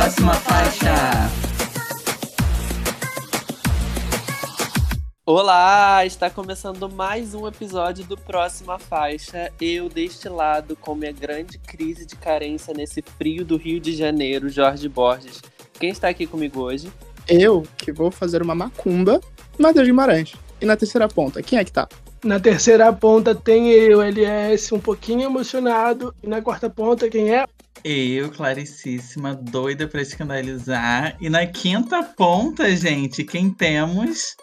Próxima faixa. Olá, está começando mais um episódio do Próxima Faixa. Eu deste lado com minha grande crise de carência nesse frio do Rio de Janeiro, Jorge Borges. Quem está aqui comigo hoje? Eu, que vou fazer uma macumba, Matheus Guimarães. E na terceira ponta, quem é que tá? Na terceira ponta tem eu, LS, um pouquinho emocionado. E na quarta ponta, quem é? Eu, Claricíssima, doida pra escandalizar. E na quinta ponta, gente, quem temos?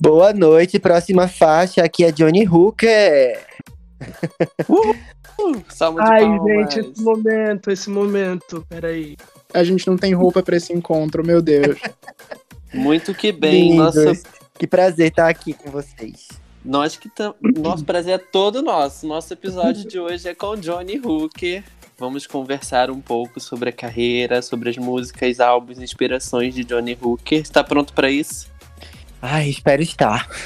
Boa noite, próxima faixa. Aqui é Johnny Hooker. Uh, salva de Ai, palmas. gente, esse momento, esse momento. Peraí. A gente não tem roupa pra esse encontro, meu Deus. Muito que bem. Lindos. Nossa, Que prazer estar aqui com vocês. Nós que tam... Nosso prazer é todo nosso. Nosso episódio de hoje é com Johnny Hooker. Vamos conversar um pouco sobre a carreira, sobre as músicas, álbuns, inspirações de Johnny Hooker. Está pronto para isso? Ai, espero estar.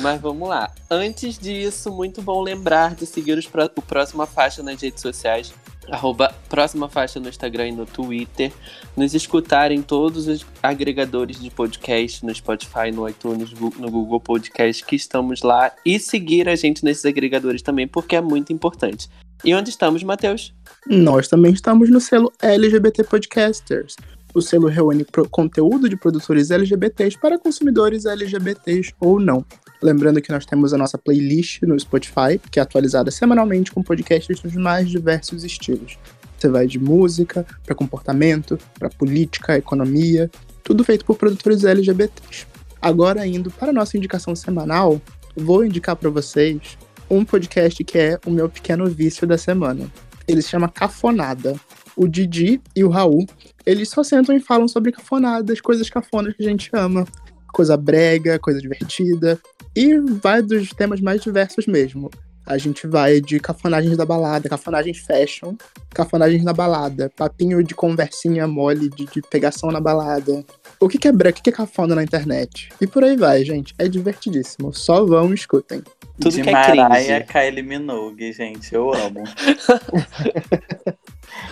Mas vamos lá. Antes disso, muito bom lembrar de seguir os pró- o Próxima Faixa nas redes sociais. Arroba Próxima Faixa no Instagram e no Twitter. Nos escutar em todos os agregadores de podcast, no Spotify, no iTunes, no Google Podcast, que estamos lá. E seguir a gente nesses agregadores também, porque é muito importante. E onde estamos, Matheus? Nós também estamos no selo LGBT Podcasters. O selo reúne conteúdo de produtores LGBTs para consumidores LGBTs ou não. Lembrando que nós temos a nossa playlist no Spotify, que é atualizada semanalmente com podcasts dos mais diversos estilos. Você vai de música, para comportamento, para política, economia, tudo feito por produtores LGBTs. Agora, indo para a nossa indicação semanal, vou indicar para vocês um podcast que é o meu pequeno vício da semana. Ele se chama Cafonada. O Didi e o Raul, eles só sentam e falam sobre cafonadas, coisas cafonas que a gente ama. Coisa brega, coisa divertida. E vai dos temas mais diversos mesmo. A gente vai de cafonagens da balada, cafonagens fashion, cafonagens na balada, papinho de conversinha mole, de, de pegação na balada. O que, que é brega, o que, que é cafona na internet. E por aí vai, gente. É divertidíssimo. Só vão e escutem. Tudo de que é Mariah, cringe. Kylie Minogue, gente, eu amo.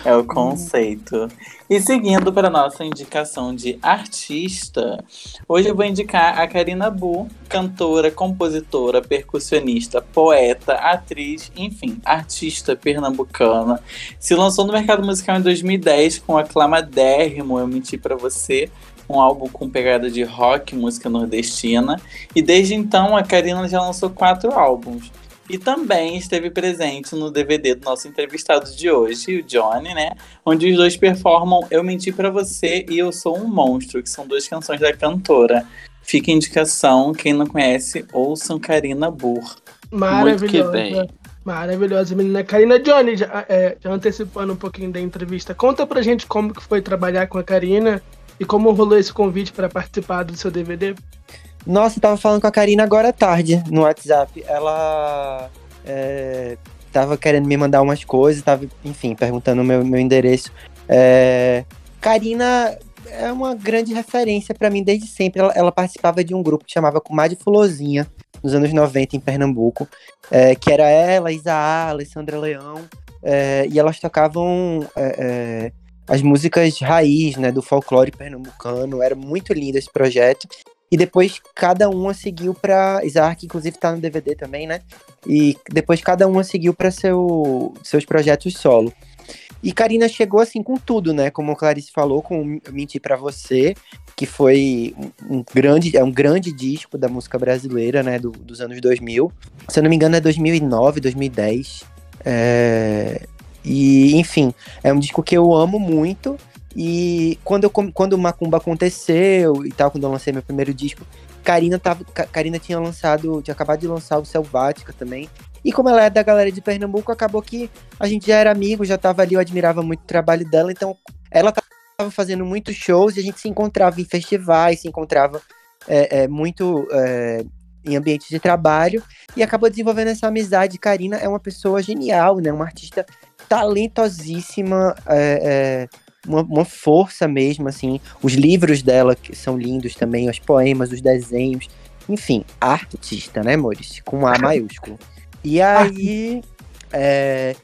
é o conceito. E seguindo para nossa indicação de artista, hoje eu vou indicar a Karina Bu, cantora, compositora, percussionista, poeta, atriz, enfim, artista pernambucana. Se lançou no mercado musical em 2010 com aclamadérrimo Eu Menti Pra Você, um álbum com pegada de rock, música nordestina. E desde então a Karina já lançou quatro álbuns. E também esteve presente no DVD do nosso entrevistado de hoje, o Johnny, né? Onde os dois performam Eu Menti Pra Você e Eu Sou um Monstro, que são duas canções da cantora. Fica a indicação, quem não conhece, ouçam Karina Burr. Maravilhosa. bem. Maravilhosa, menina. Karina Johnny, já, é, já antecipando um pouquinho da entrevista, conta pra gente como que foi trabalhar com a Karina e como rolou esse convite para participar do seu DVD. Nossa, eu tava falando com a Karina agora à tarde no WhatsApp. Ela é, tava querendo me mandar umas coisas, tava, enfim, perguntando o meu, meu endereço. É, Karina é uma grande referência pra mim desde sempre. Ela, ela participava de um grupo que chamava Comadre Fulozinha, nos anos 90 em Pernambuco, é, que era ela, Isaá, Alessandra Leão, é, e elas tocavam é, é, as músicas raiz, né, do folclore pernambucano. Era muito lindo esse projeto. E depois cada uma seguiu pra. Isaac, inclusive, tá no DVD também, né? E depois cada uma seguiu para seu, seus projetos solo. E Karina chegou assim com tudo, né? Como a Clarice falou, com Mentir Pra Você, que foi um, um grande, é um grande disco da música brasileira, né? do- dos anos 2000. Se eu não me engano, é 2009, 2010. É, e, enfim, é um disco que eu amo muito. E quando, eu, quando Macumba aconteceu e tal, quando eu lancei meu primeiro disco, Karina, tava, Ka- Karina tinha lançado, tinha acabado de lançar o Selvática também. E como ela é da galera de Pernambuco, acabou que a gente já era amigo, já tava ali, eu admirava muito o trabalho dela, então ela tava fazendo muitos shows e a gente se encontrava em festivais, se encontrava é, é, muito é, em ambientes de trabalho e acabou desenvolvendo essa amizade. Karina é uma pessoa genial, né? Uma artista talentosíssima, é, é, uma, uma força mesmo, assim. Os livros dela que são lindos também, os poemas, os desenhos. Enfim, artista, né, Maurício? Com A maiúsculo. E aí, é,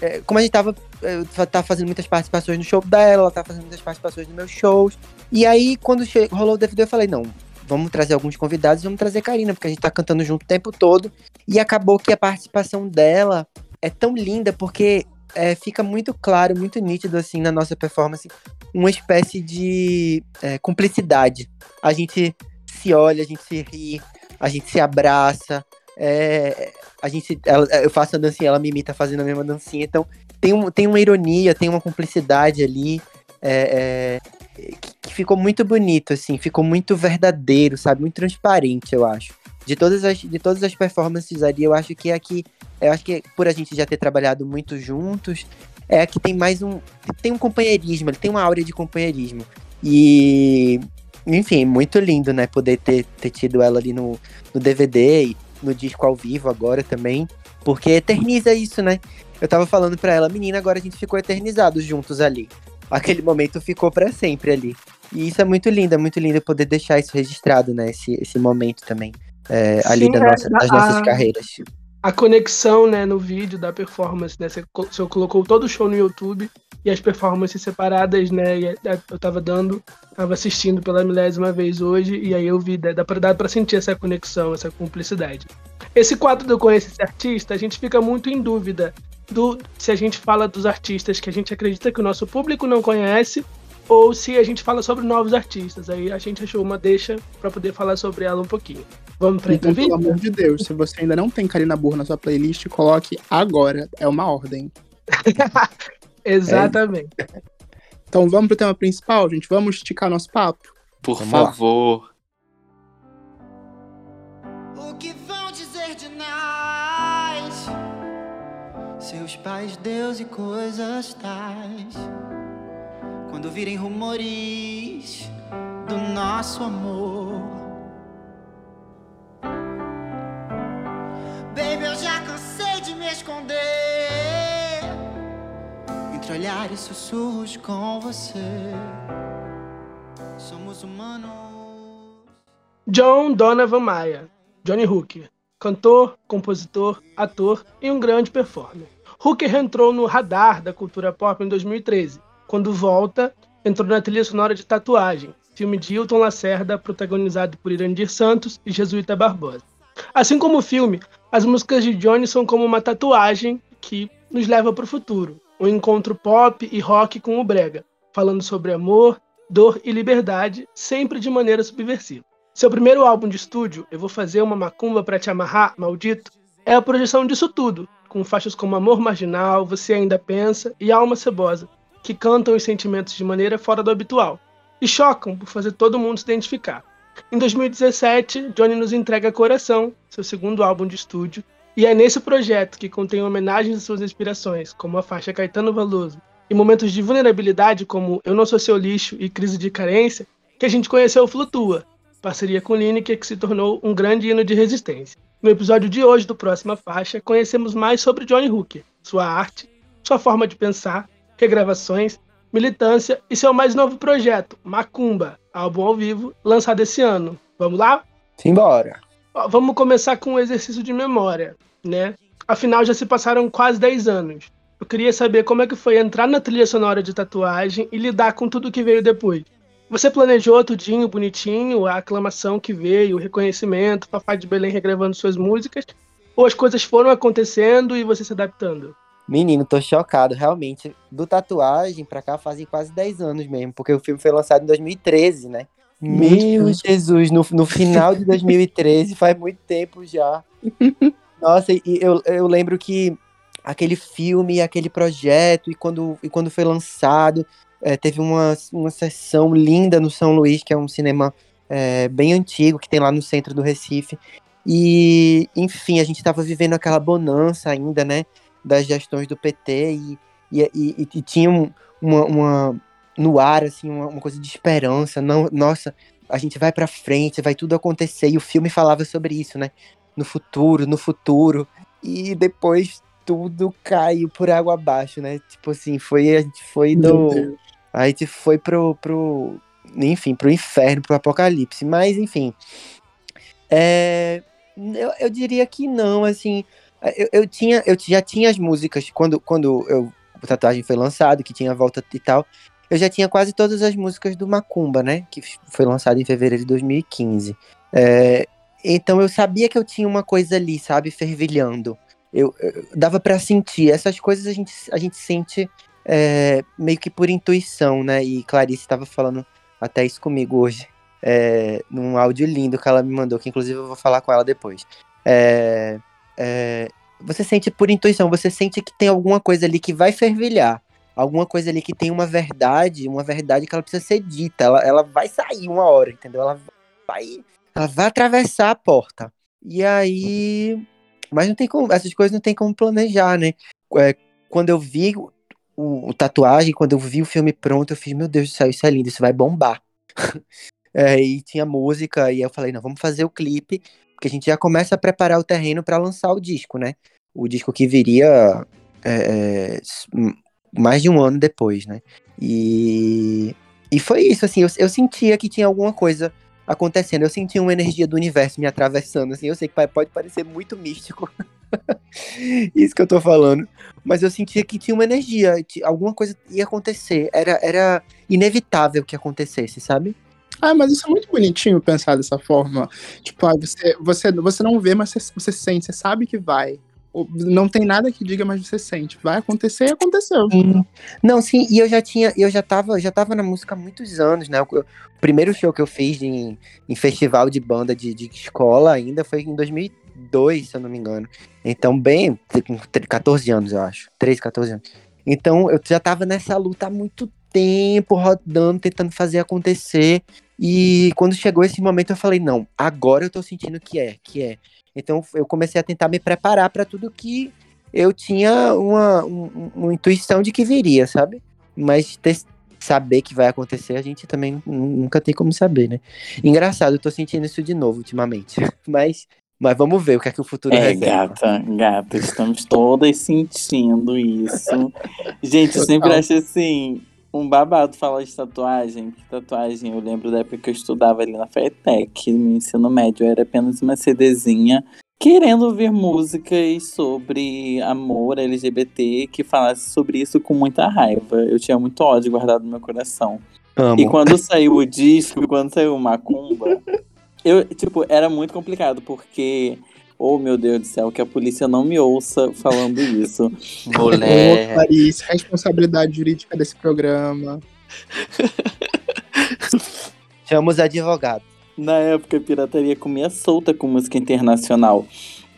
é, como a gente tava eu tá fazendo muitas participações no show dela, ela tá fazendo muitas participações nos meus shows. E aí, quando rolou o DVD, eu falei, não, vamos trazer alguns convidados, vamos trazer Karina, porque a gente tá cantando junto o tempo todo. E acabou que a participação dela é tão linda, porque é, fica muito claro, muito nítido, assim, na nossa performance, uma espécie de é, cumplicidade. A gente se olha, a gente se ri, a gente se abraça, é, a gente, ela- eu faço a dancinha, ela me imita fazendo a mesma dancinha, então tem, um, tem uma ironia, tem uma cumplicidade ali, é, é, que, que ficou muito bonito, assim, ficou muito verdadeiro, sabe, muito transparente, eu acho. De todas as, de todas as performances ali, eu acho que é a que, eu acho que por a gente já ter trabalhado muito juntos, é que tem mais um, tem um companheirismo, ele tem uma áurea de companheirismo. E, enfim, muito lindo, né, poder ter, ter tido ela ali no, no DVD e no disco ao vivo agora também, porque eterniza isso, né? Eu tava falando pra ela, menina, agora a gente ficou eternizados juntos ali. Aquele momento ficou pra sempre ali. E isso é muito lindo, é muito lindo poder deixar isso registrado, né? Esse, esse momento também. É, ali Sim, da é, nossa- das a- nossas carreiras. A conexão, né, no vídeo da performance, né? Você, você colocou todo o show no YouTube e as performances separadas, né? E a- a- eu tava dando, tava assistindo pela milésima vez hoje, e aí eu vi, né, dá pra, dá pra sentir essa conexão, essa cumplicidade. Esse quadro do Eu Conheço Esse Artista, a gente fica muito em dúvida do se a gente fala dos artistas que a gente acredita que o nosso público não conhece ou se a gente fala sobre novos artistas. Aí a gente achou uma deixa pra poder falar sobre ela um pouquinho. Vamos pra Então, pelo entrevista? amor de Deus, se você ainda não tem Karina Burro na sua playlist, coloque agora. É uma ordem. Exatamente. Então vamos pro tema principal, gente. Vamos esticar nosso papo. Por Vamos lá. favor. O que vão dizer de nós? Seus pais, Deus e coisas tais. Quando virem rumores do nosso amor. Baby, eu já cansei de me esconder entre olhares sussurros com você. Somos humanos. John Donovan Maia, Johnny Hooker, cantor, compositor, ator e um grande performer. Hooker entrou no radar da cultura pop em 2013, quando volta, entrou na trilha sonora de Tatuagem, filme de Hilton Lacerda, protagonizado por Irandir Santos e Jesuíta Barbosa. Assim como o filme, as músicas de Johnny são como uma tatuagem que nos leva para o futuro, um encontro pop e rock com o brega, falando sobre amor, dor e liberdade, sempre de maneira subversiva. Seu primeiro álbum de estúdio, Eu Vou Fazer Uma Macumba Pra Te Amarrar, Maldito, é a projeção disso tudo, com faixas como Amor Marginal, Você Ainda Pensa e Alma Cebosa, que cantam os sentimentos de maneira fora do habitual, e chocam por fazer todo mundo se identificar. Em 2017, Johnny nos entrega Coração, seu segundo álbum de estúdio, e é nesse projeto que contém homenagens às suas inspirações, como a faixa Caetano Veloso, e momentos de vulnerabilidade como Eu Não Sou Seu Lixo e Crise de Carência, que a gente conheceu o Flutua, parceria com Lineker que se tornou um grande hino de resistência. No episódio de hoje do Próxima Faixa, conhecemos mais sobre Johnny Hooker, sua arte, sua forma de pensar, regravações, militância e seu mais novo projeto, Macumba, álbum ao vivo, lançado esse ano. Vamos lá? Simbora. Ó, Vamos começar com um exercício de memória, né? Afinal, já se passaram quase 10 anos. Eu queria saber como é que foi entrar na trilha sonora de tatuagem e lidar com tudo que veio depois. Você planejou tudinho, bonitinho, a aclamação que veio, o reconhecimento, Papai de Belém regravando suas músicas, ou as coisas foram acontecendo e você se adaptando? Menino, tô chocado, realmente. Do tatuagem pra cá fazem quase 10 anos mesmo, porque o filme foi lançado em 2013, né? Meu. Jesus, no, no final de 2013, faz muito tempo já. Nossa, e eu, eu lembro que aquele filme, aquele projeto, e quando, e quando foi lançado, eh, teve uma, uma sessão linda no São Luís, que é um cinema eh, bem antigo, que tem lá no centro do Recife. E, enfim, a gente estava vivendo aquela bonança ainda, né? Das gestões do PT, e, e, e, e tinha um- uma, uma, no ar, assim, uma, uma coisa de esperança. Não, nossa, a gente vai pra frente, vai tudo acontecer. E o filme falava sobre isso, né? No futuro, no futuro. E depois tudo caiu por água abaixo, né? Tipo assim, foi, a gente foi do. A gente foi pro, pro. Enfim, pro inferno, pro apocalipse. Mas, enfim. É, eu, eu diria que não, assim. Eu, eu tinha, eu já tinha as músicas quando, quando eu o Tatuagem foi lançado, que tinha volta e tal, eu já tinha quase todas as músicas do Macumba, né? Que foi lançado em fevereiro de 2015. É, então eu sabia que eu tinha uma coisa ali, sabe, fervilhando. Eu, eu dava para sentir. Essas coisas a gente, a gente sente é, meio que por intuição, né? E Clarice estava falando até isso comigo hoje, é, num áudio lindo que ela me mandou, que inclusive eu vou falar com ela depois. É, é, você sente por intuição, você sente que tem alguma coisa ali que vai fervilhar, alguma coisa ali que tem uma verdade, uma verdade que ela precisa ser dita, ela, ela vai sair uma hora, entendeu? Ela vai, ela vai atravessar a porta. E aí, mas não tem como, essas coisas não tem como planejar, né? É, quando eu vi o, o, tatuagem, quando eu vi o filme pronto, eu fiz, meu Deus do céu, isso é lindo, isso vai bombar. é, e tinha música, e eu falei, não, vamos fazer o clipe, porque a gente já começa a preparar o terreno para lançar o disco, né? O disco que viria é, é mais de um ano depois, né? E, e foi isso, assim, eu, eu sentia que tinha alguma coisa acontecendo. Eu sentia uma energia do universo me atravessando, assim. Eu sei que pode parecer muito místico, isso que eu tô falando. Mas eu sentia que tinha uma energia, alguma coisa ia acontecer. Era, era inevitável que acontecesse, sabe? Ah, mas isso é muito bonitinho pensar dessa forma. Tipo, ah, você, você, você não vê, mas você, você sente, você sabe que vai. Não tem nada que diga, mas você sente. Vai acontecer e aconteceu. Sim. Não, sim, e eu já tinha, eu já tava, já tava na música há muitos anos, né? O, primeiro show que eu fiz em, em festival de banda de, de escola ainda foi em 2002, se eu não me engano. Então, bem, com 14 anos, eu acho. 13, 14 anos. Então, eu já tava nessa luta há muito tempo, rodando, tentando fazer acontecer. E quando chegou esse momento, eu falei: não, agora eu tô sentindo que é, que é. Então eu comecei a tentar me preparar para tudo que eu tinha uma, uma, uma, intuição de que viria, sabe? Mas ter, saber que vai acontecer, a gente também nunca tem como saber, né? Engraçado, eu tô sentindo isso de novo ultimamente. Mas, mas vamos ver o que é que o futuro é, reserva. gata, gata, estamos todas sentindo isso. Gente, eu sempre acho assim, um babado falar de tatuagem, que tatuagem, eu lembro da época que eu estudava ali na FETEC, no ensino médio, era apenas uma CDzinha, querendo ouvir músicas sobre amor LGBT, que falasse sobre isso com muita raiva. Eu tinha muito ódio guardado no meu coração. Amo. E quando saiu o disco, quando saiu o Macumba, eu, tipo, era muito complicado, porque Oh, meu Deus do céu, que a polícia não me ouça falando isso. Mulher. Ô, Paris, responsabilidade jurídica desse programa. Chama os advogados. Na época, a pirataria comia solta com música internacional.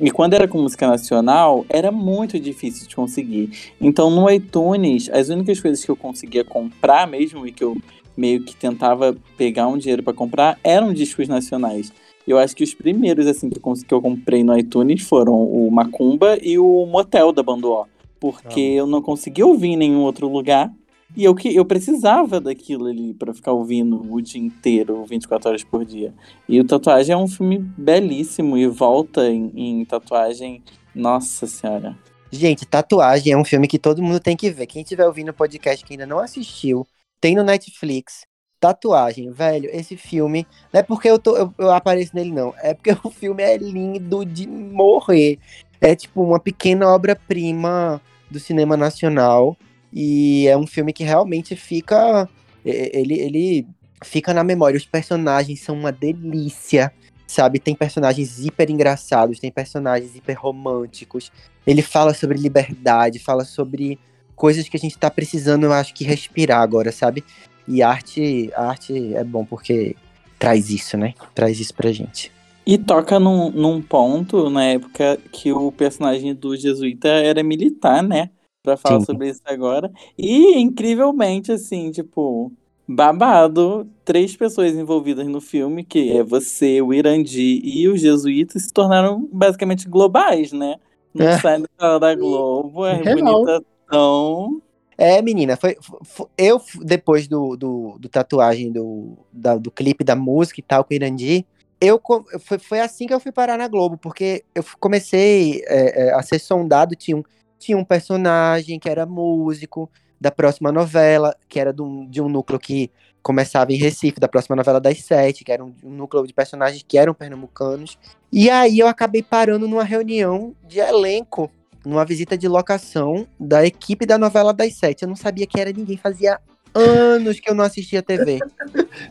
E quando era com música nacional, era muito difícil de conseguir. Então, no iTunes, as únicas coisas que eu conseguia comprar mesmo e que eu meio que tentava pegar um dinheiro para comprar eram discos nacionais. Eu acho que os primeiros, assim, que eu, que eu comprei no iTunes foram o Macumba e o Motel da Banduó. Porque ah. eu não conseguia ouvir em nenhum outro lugar. E eu, que, eu precisava daquilo ali para ficar ouvindo o dia inteiro, 24 horas por dia. E o Tatuagem é um filme belíssimo e volta em, em Tatuagem. Nossa Senhora. Gente, Tatuagem é um filme que todo mundo tem que ver. Quem estiver ouvindo o podcast que ainda não assistiu, tem no Netflix. Tatuagem, velho, esse filme. Não é porque eu, tô, eu, eu apareço nele, não. É porque o filme é lindo de morrer. É tipo uma pequena obra-prima do cinema nacional. E é um filme que realmente fica. Ele, ele fica na memória. Os personagens são uma delícia. Sabe, tem personagens hiper engraçados, tem personagens hiper românticos. Ele fala sobre liberdade, fala sobre coisas que a gente tá precisando, eu acho que respirar agora, sabe? E arte, arte é bom porque traz isso, né? Traz isso pra gente. E toca num, num ponto, na época, que o personagem do jesuíta era militar, né? Pra falar Sim. sobre isso agora. E, incrivelmente, assim, tipo, babado, três pessoas envolvidas no filme, que é você, o Irandi e os jesuítas, se tornaram basicamente globais, né? Não é. sai da, da Globo, é bonitação. É, menina, foi, foi eu, depois do, do, do tatuagem do, da, do clipe da música e tal com o Irandi, eu, foi, foi assim que eu fui parar na Globo, porque eu comecei é, é, a ser sondado, tinha um, tinha um personagem que era músico da próxima novela, que era do, de um núcleo que começava em Recife, da próxima novela das sete, que era um, um núcleo de personagens que eram pernambucanos. E aí eu acabei parando numa reunião de elenco numa visita de locação da equipe da novela das sete. Eu não sabia que era ninguém, fazia anos que eu não assistia TV.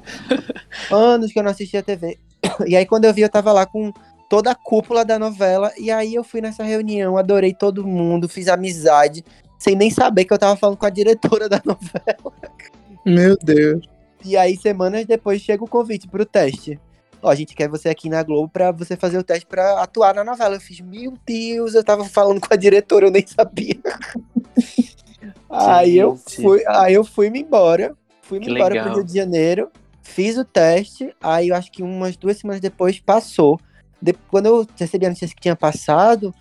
anos que eu não assistia TV. E aí, quando eu vi, eu tava lá com toda a cúpula da novela. E aí, eu fui nessa reunião, adorei todo mundo, fiz amizade, sem nem saber que eu tava falando com a diretora da novela. Meu Deus. E aí, semanas depois, chega o convite pro teste. Ó, a gente quer você aqui na Globo pra você fazer o teste pra atuar na novela. Eu fiz, meu Deus, eu tava falando com a diretora, eu nem sabia. aí eu fui, aí eu fui me embora. Fui me embora legal. pro Rio de Janeiro, fiz o teste, aí eu acho que umas duas semanas depois passou. De- quando eu recebi a notícia que tinha passado,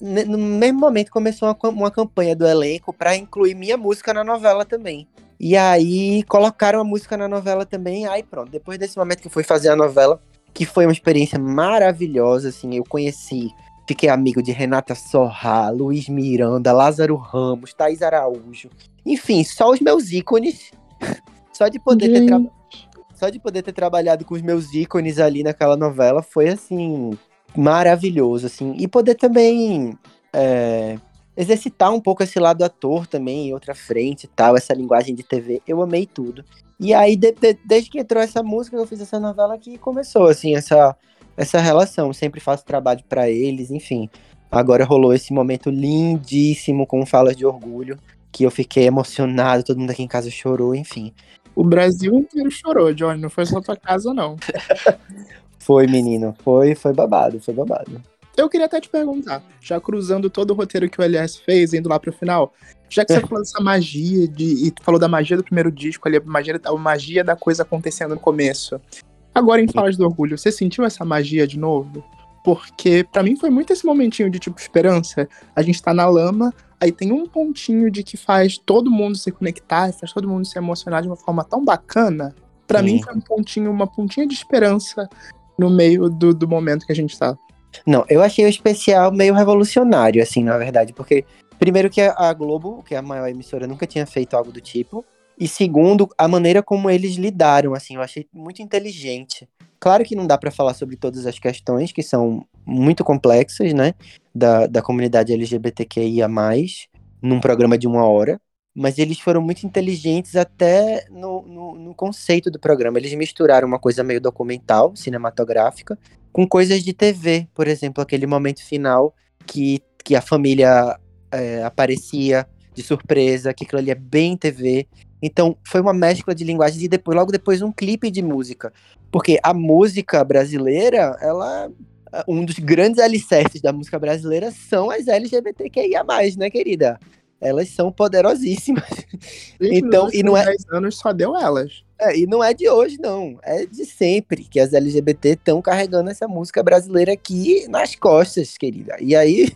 no mesmo momento começou uma, uma campanha do elenco pra incluir minha música na novela também. E aí colocaram a música na novela também, aí pronto. Depois desse momento que eu fui fazer a novela, que foi uma experiência maravilhosa, assim, eu conheci, fiquei amigo de Renata Sorra, Luiz Miranda, Lázaro Ramos, Thaís Araújo. Enfim, só os meus ícones. Só de poder ter tra- só de poder ter trabalhado com os meus ícones ali naquela novela foi assim maravilhoso, assim, e poder também é, exercitar um pouco esse lado ator também, em outra frente e tal, essa linguagem de TV, eu amei tudo. E aí, de- de- desde que entrou essa música, eu fiz essa novela que começou, assim, essa, essa relação. Sempre faço trabalho pra eles, enfim. Agora rolou esse momento lindíssimo com Falas de Orgulho, que eu fiquei emocionado, todo mundo aqui em casa chorou, enfim. O Brasil inteiro chorou, Johnny. Não foi só tua casa, não. Foi, menino, foi, foi babado, foi babado. Eu queria até te perguntar, já cruzando todo o roteiro que o LS fez, indo lá pro final, já que você falou dessa magia de. E tu falou da magia do primeiro disco ali, a magia, a magia da coisa acontecendo no começo. Agora, em Falas do Orgulho, você sentiu essa magia de novo? Porque pra mim foi muito esse momentinho de tipo esperança. A gente tá na lama, aí tem um pontinho de que faz todo mundo se conectar, faz todo mundo se emocionar de uma forma tão bacana. Pra Sim. mim foi um pontinho, uma pontinha de esperança no meio do, do momento que a gente tá. Não, eu achei o especial meio revolucionário, assim, na verdade, porque primeiro que a Globo, que é a maior emissora, nunca tinha feito algo do tipo, e segundo, a maneira como eles lidaram, assim, eu achei muito inteligente. Claro que não dá pra falar sobre todas as questões, que são muito complexas, né, da, da comunidade LGBTQIA+, num programa de uma hora, mas eles foram muito inteligentes até no, no, no conceito do programa. Eles misturaram uma coisa meio documental, cinematográfica, com coisas de TV, por exemplo, aquele momento final que, que a família é, aparecia de surpresa, que aquilo ali é bem TV. Então, foi uma mescla de linguagens e depois, logo depois um clipe de música. Porque a música brasileira, ela. Um dos grandes alicerces da música brasileira são as LGBTQIA, né, querida? Elas são poderosíssimas. Gente, Então, e não é- 10 anos só deu elas. É, e não é de hoje, não. É de sempre que as LGBT estão carregando essa música brasileira aqui nas costas, querida. E aí,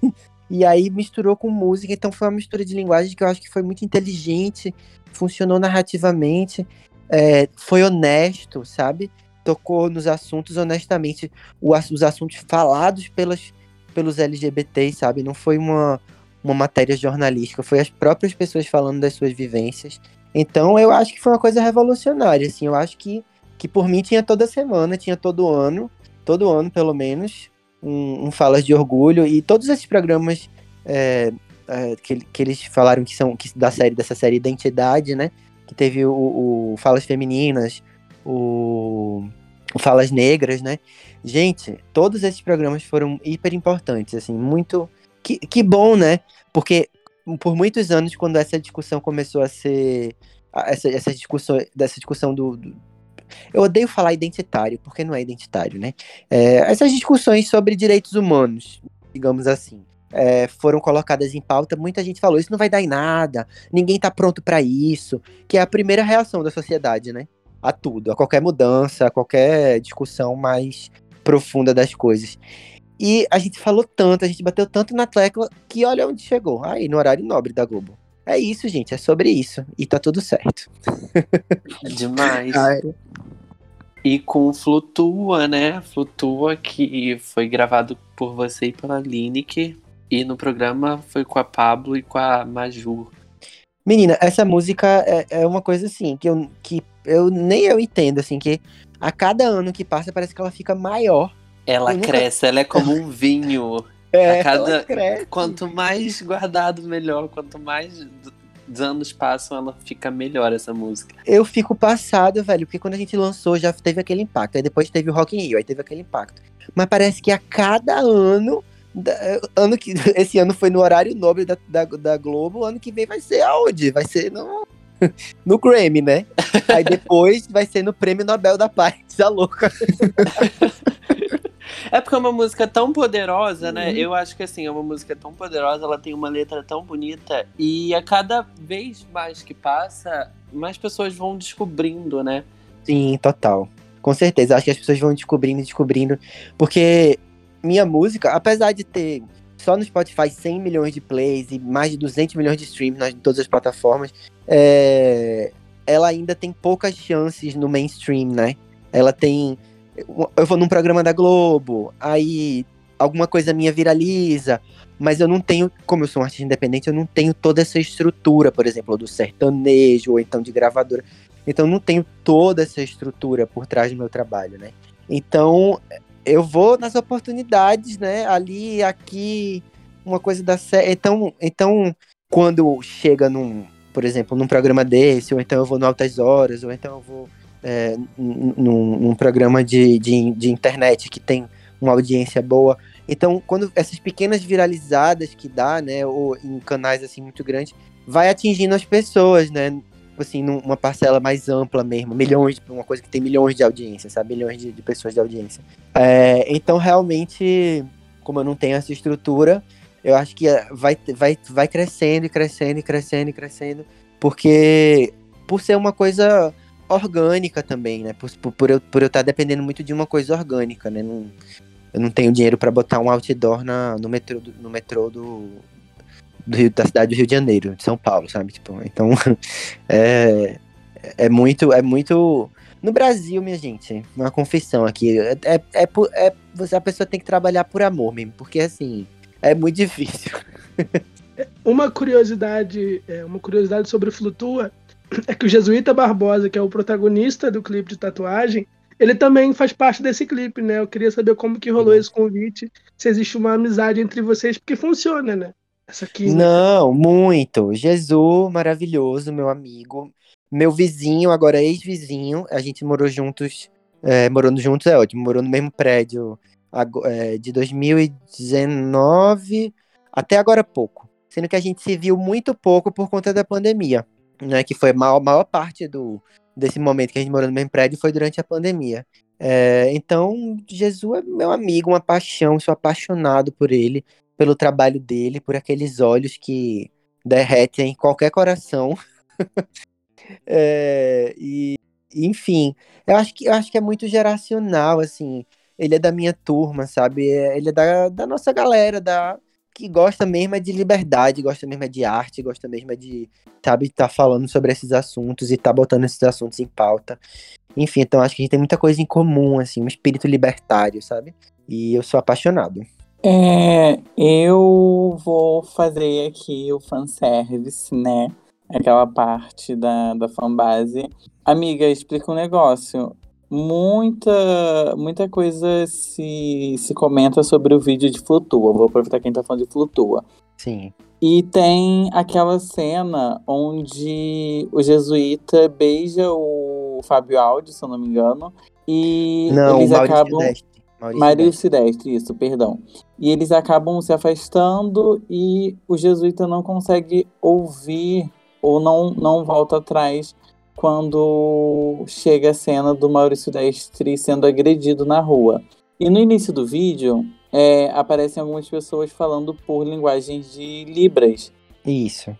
e aí misturou com música, então foi uma mistura de linguagem que eu acho que foi muito inteligente, funcionou narrativamente, é, foi honesto, sabe? Tocou nos assuntos honestamente, os assuntos falados pelas, pelos LGBTs, sabe? Não foi uma, uma matéria jornalística, foi as próprias pessoas falando das suas vivências. Então eu acho que foi uma coisa revolucionária, assim, eu acho que, que por mim tinha toda semana, tinha todo ano, todo ano pelo menos, um, um Falas de Orgulho, e todos esses programas é, é, que, que eles falaram que são que, da série, dessa série Identidade, né, que teve o, o Falas Femininas, o, o Falas Negras, né, gente, todos esses programas foram hiper importantes, assim, muito, que, que bom, né, porque por muitos anos, quando essa discussão começou a ser. Essa, essa discussão, dessa discussão do, do- Eu odeio falar identitário, porque não é identitário, né? É, essas discussões sobre direitos humanos, digamos assim, é, foram colocadas em pauta. Muita gente falou: isso não vai dar em nada, ninguém tá pronto para isso. Que é a primeira reação da sociedade, né? A tudo, a qualquer mudança, a qualquer discussão mais profunda das coisas. E a gente falou tanto, a gente bateu tanto na tecla que olha onde chegou. Aí, no horário nobre da Globo. É isso, gente, é sobre isso. E tá tudo certo. Demais. Ai, E com Flutua, né? Flutua, que foi gravado por você e pela Lineker. E no programa foi com a Pablo e com a Maju. Menina, essa música é, é uma coisa assim, que eu, que eu nem eu entendo, assim, que a cada ano que passa parece que ela fica maior. Ela Eu nunca- cresce, ela é como um vinho. É, A cada- ela cresce. Quanto mais guardado, melhor. Quanto mais d- anos passam, ela fica melhor essa música. Eu fico passado, velho, porque quando a gente lançou já teve aquele impacto. Aí depois teve o Rock in Rio, aí teve aquele impacto. Mas parece que a cada ano. da- ano que, esse ano foi no horário nobre da, da, da Globo, ano que vem vai ser aonde? Vai ser no, no Grammy, né? Aí depois vai ser no Prêmio Nobel da Paz, a louca. É porque é uma música tão poderosa, né? Uhum. Eu acho que assim, é uma música tão poderosa, ela tem uma letra tão bonita. E a cada vez mais que passa, mais pessoas vão descobrindo, né? Sim, total. Com certeza. Acho que as pessoas vão descobrindo, descobrindo. Porque minha música, apesar de ter só no Spotify 100 milhões de plays e mais de 200 milhões de streams nas, todas as plataformas, é, ela ainda tem poucas chances no mainstream, né? Ela tem. Eu vou num programa da Globo, aí alguma coisa minha viraliza, mas eu não tenho, como eu sou um artista independente, eu não tenho toda essa estrutura, por exemplo, do sertanejo ou então de gravadora. Então eu não tenho toda essa estrutura por trás do meu trabalho, né? Então eu vou nas oportunidades, né? Ali, aqui, uma coisa da série. Então, então quando chega num, por exemplo, num programa desse, ou então eu vou no Altas Horas, ou então eu vou é, num, num- programa de, de, de internet que tem uma audiência boa. Então, quando essas pequenas viralizadas que dá, né, ou em canais assim muito grandes, vai atingindo as pessoas, né? Assim, numa parcela mais ampla mesmo, milhões, uma coisa que tem milhões de audiência, sabe? Milhões de, de pessoas de audiência. É, então, realmente, como eu não tenho essa estrutura, eu acho que é, vai, vai, vai crescendo e crescendo e crescendo e crescendo, porque por ser uma coisa orgânica também, né? Por, por, por eu por eu estar dependendo muito de uma coisa orgânica, né? Não, eu não tenho dinheiro para botar um outdoor na, no metrô, do, no metrô do, do Rio, da cidade do Rio de Janeiro, de São Paulo, sabe? Tipo, então é, é muito é muito no Brasil, minha gente, uma confissão aqui, é, é, é, é- a pessoa tem que trabalhar por amor mesmo, porque assim é muito difícil. Uma curiosidade, é, uma curiosidade sobre Flutua é que o Jesuíta Barbosa, que é o protagonista do clipe de tatuagem, ele também faz parte desse clipe, né? Eu queria saber como que rolou Uhum. esse convite, se existe uma amizade entre vocês, porque funciona, né? Essa química. Não, muito. Jesus, maravilhoso, meu amigo. Meu vizinho, agora ex-vizinho, a gente morou juntos, é, morando juntos é ótimo, morou no mesmo prédio é, de 2019 até agora pouco. Sendo que a gente se viu muito pouco por conta da pandemia, né? Que foi a maior, maior parte do, desse momento que a gente morou no mesmo prédio foi durante a pandemia. É, então, Jesus é meu amigo, uma paixão, sou apaixonado por ele pelo trabalho dele, por aqueles olhos que derretem qualquer coração. É, e, enfim, eu acho que eu acho que é muito geracional, assim. Ele é da minha turma, sabe? É- Ele é da, da nossa galera, da que gosta mesmo é de liberdade, gosta mesmo é de arte, gosta mesmo é de, sabe, estar falando sobre esses assuntos e tá botando esses assuntos em pauta. Enfim, então acho que a gente tem muita coisa em comum, assim, um espírito libertário, sabe? E eu sou apaixonado. É, eu vou fazer aqui o fanservice, né? Aquela parte da, da fanbase. Amiga, explica um negócio. Muita, muita coisa se, se comenta sobre o vídeo de Flutua. Vou aproveitar quem tá falando de Flutua. Sim. E tem aquela cena onde o jesuíta beija o Fábio Aldi, se eu não me engano. E Não, eles Maurício acabam. Silvestre. Maurício. Silvestre, isso, perdão. E eles acabam se afastando e o jesuíta não consegue ouvir ou não, não volta atrás quando chega a cena do Maurício Silvestre sendo agredido na rua. E no início do vídeo é, aparecem algumas pessoas falando por linguagens de Libras. Isso.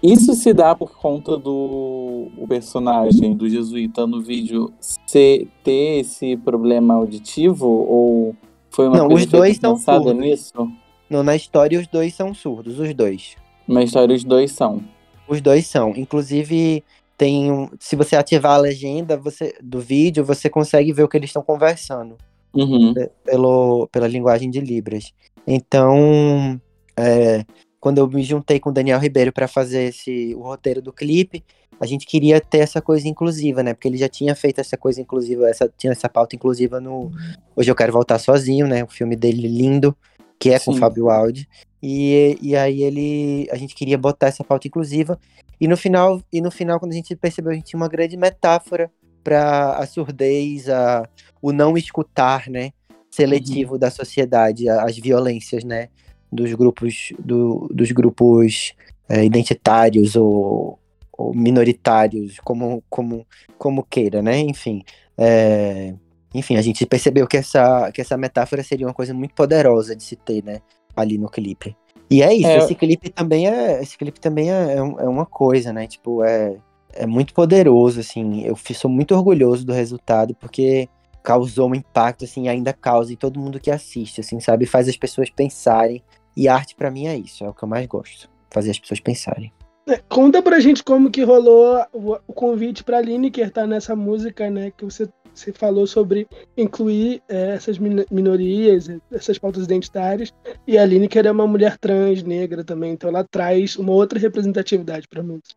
Isso se dá por conta do o personagem do jesuíta no vídeo ser, ter esse problema auditivo? Ou foi uma Não, coisa os dois são surdos. nisso? Não, na história os dois são surdos, os dois. Na história, os dois são. Os dois são. Inclusive, tem um, se você ativar a legenda você, do vídeo, você consegue ver o que eles estão conversando Uhum. pelo, pela linguagem de Libras. Então, é, quando eu me juntei com o Daniel Ribeiro para fazer esse, o roteiro do clipe, a gente queria ter essa coisa inclusiva, né? Porque ele já tinha feito essa coisa inclusiva, essa, tinha essa pauta inclusiva no Hoje Eu Quero Voltar Sozinho, né? O filme dele lindo. que é com o Sim. Fábio Aldi. E, e aí ele. A gente queria botar essa pauta inclusiva. E no final, e no final, quando a gente percebeu, a gente tinha uma grande metáfora para a surdez, a, o não escutar, né? Seletivo da sociedade, a- as violências, né? Dos grupos, do, dos grupos é, identitários ou, ou minoritários, como, como, como queira, né? Enfim. é, enfim, a gente percebeu que essa, que essa metáfora seria uma coisa muito poderosa de se ter, né? Ali no clipe. E é isso, É. esse clipe também é. Esse clipe também é, é é uma coisa, né? Tipo, é, é muito poderoso, assim. Eu sou muito orgulhoso do resultado, porque causou um impacto, assim, e ainda causa em todo mundo que assiste, assim, sabe? Faz as pessoas pensarem. E arte, pra mim, é isso, é o que eu mais gosto. Fazer as pessoas pensarem. É, Conta pra gente como que rolou o, convite pra Lineker estar nessa música, né? Que você, você falou sobre incluir é, essas min- minorias, essas pautas identitárias. E a Lineker é uma mulher trans, negra também, então ela traz uma outra representatividade pra música.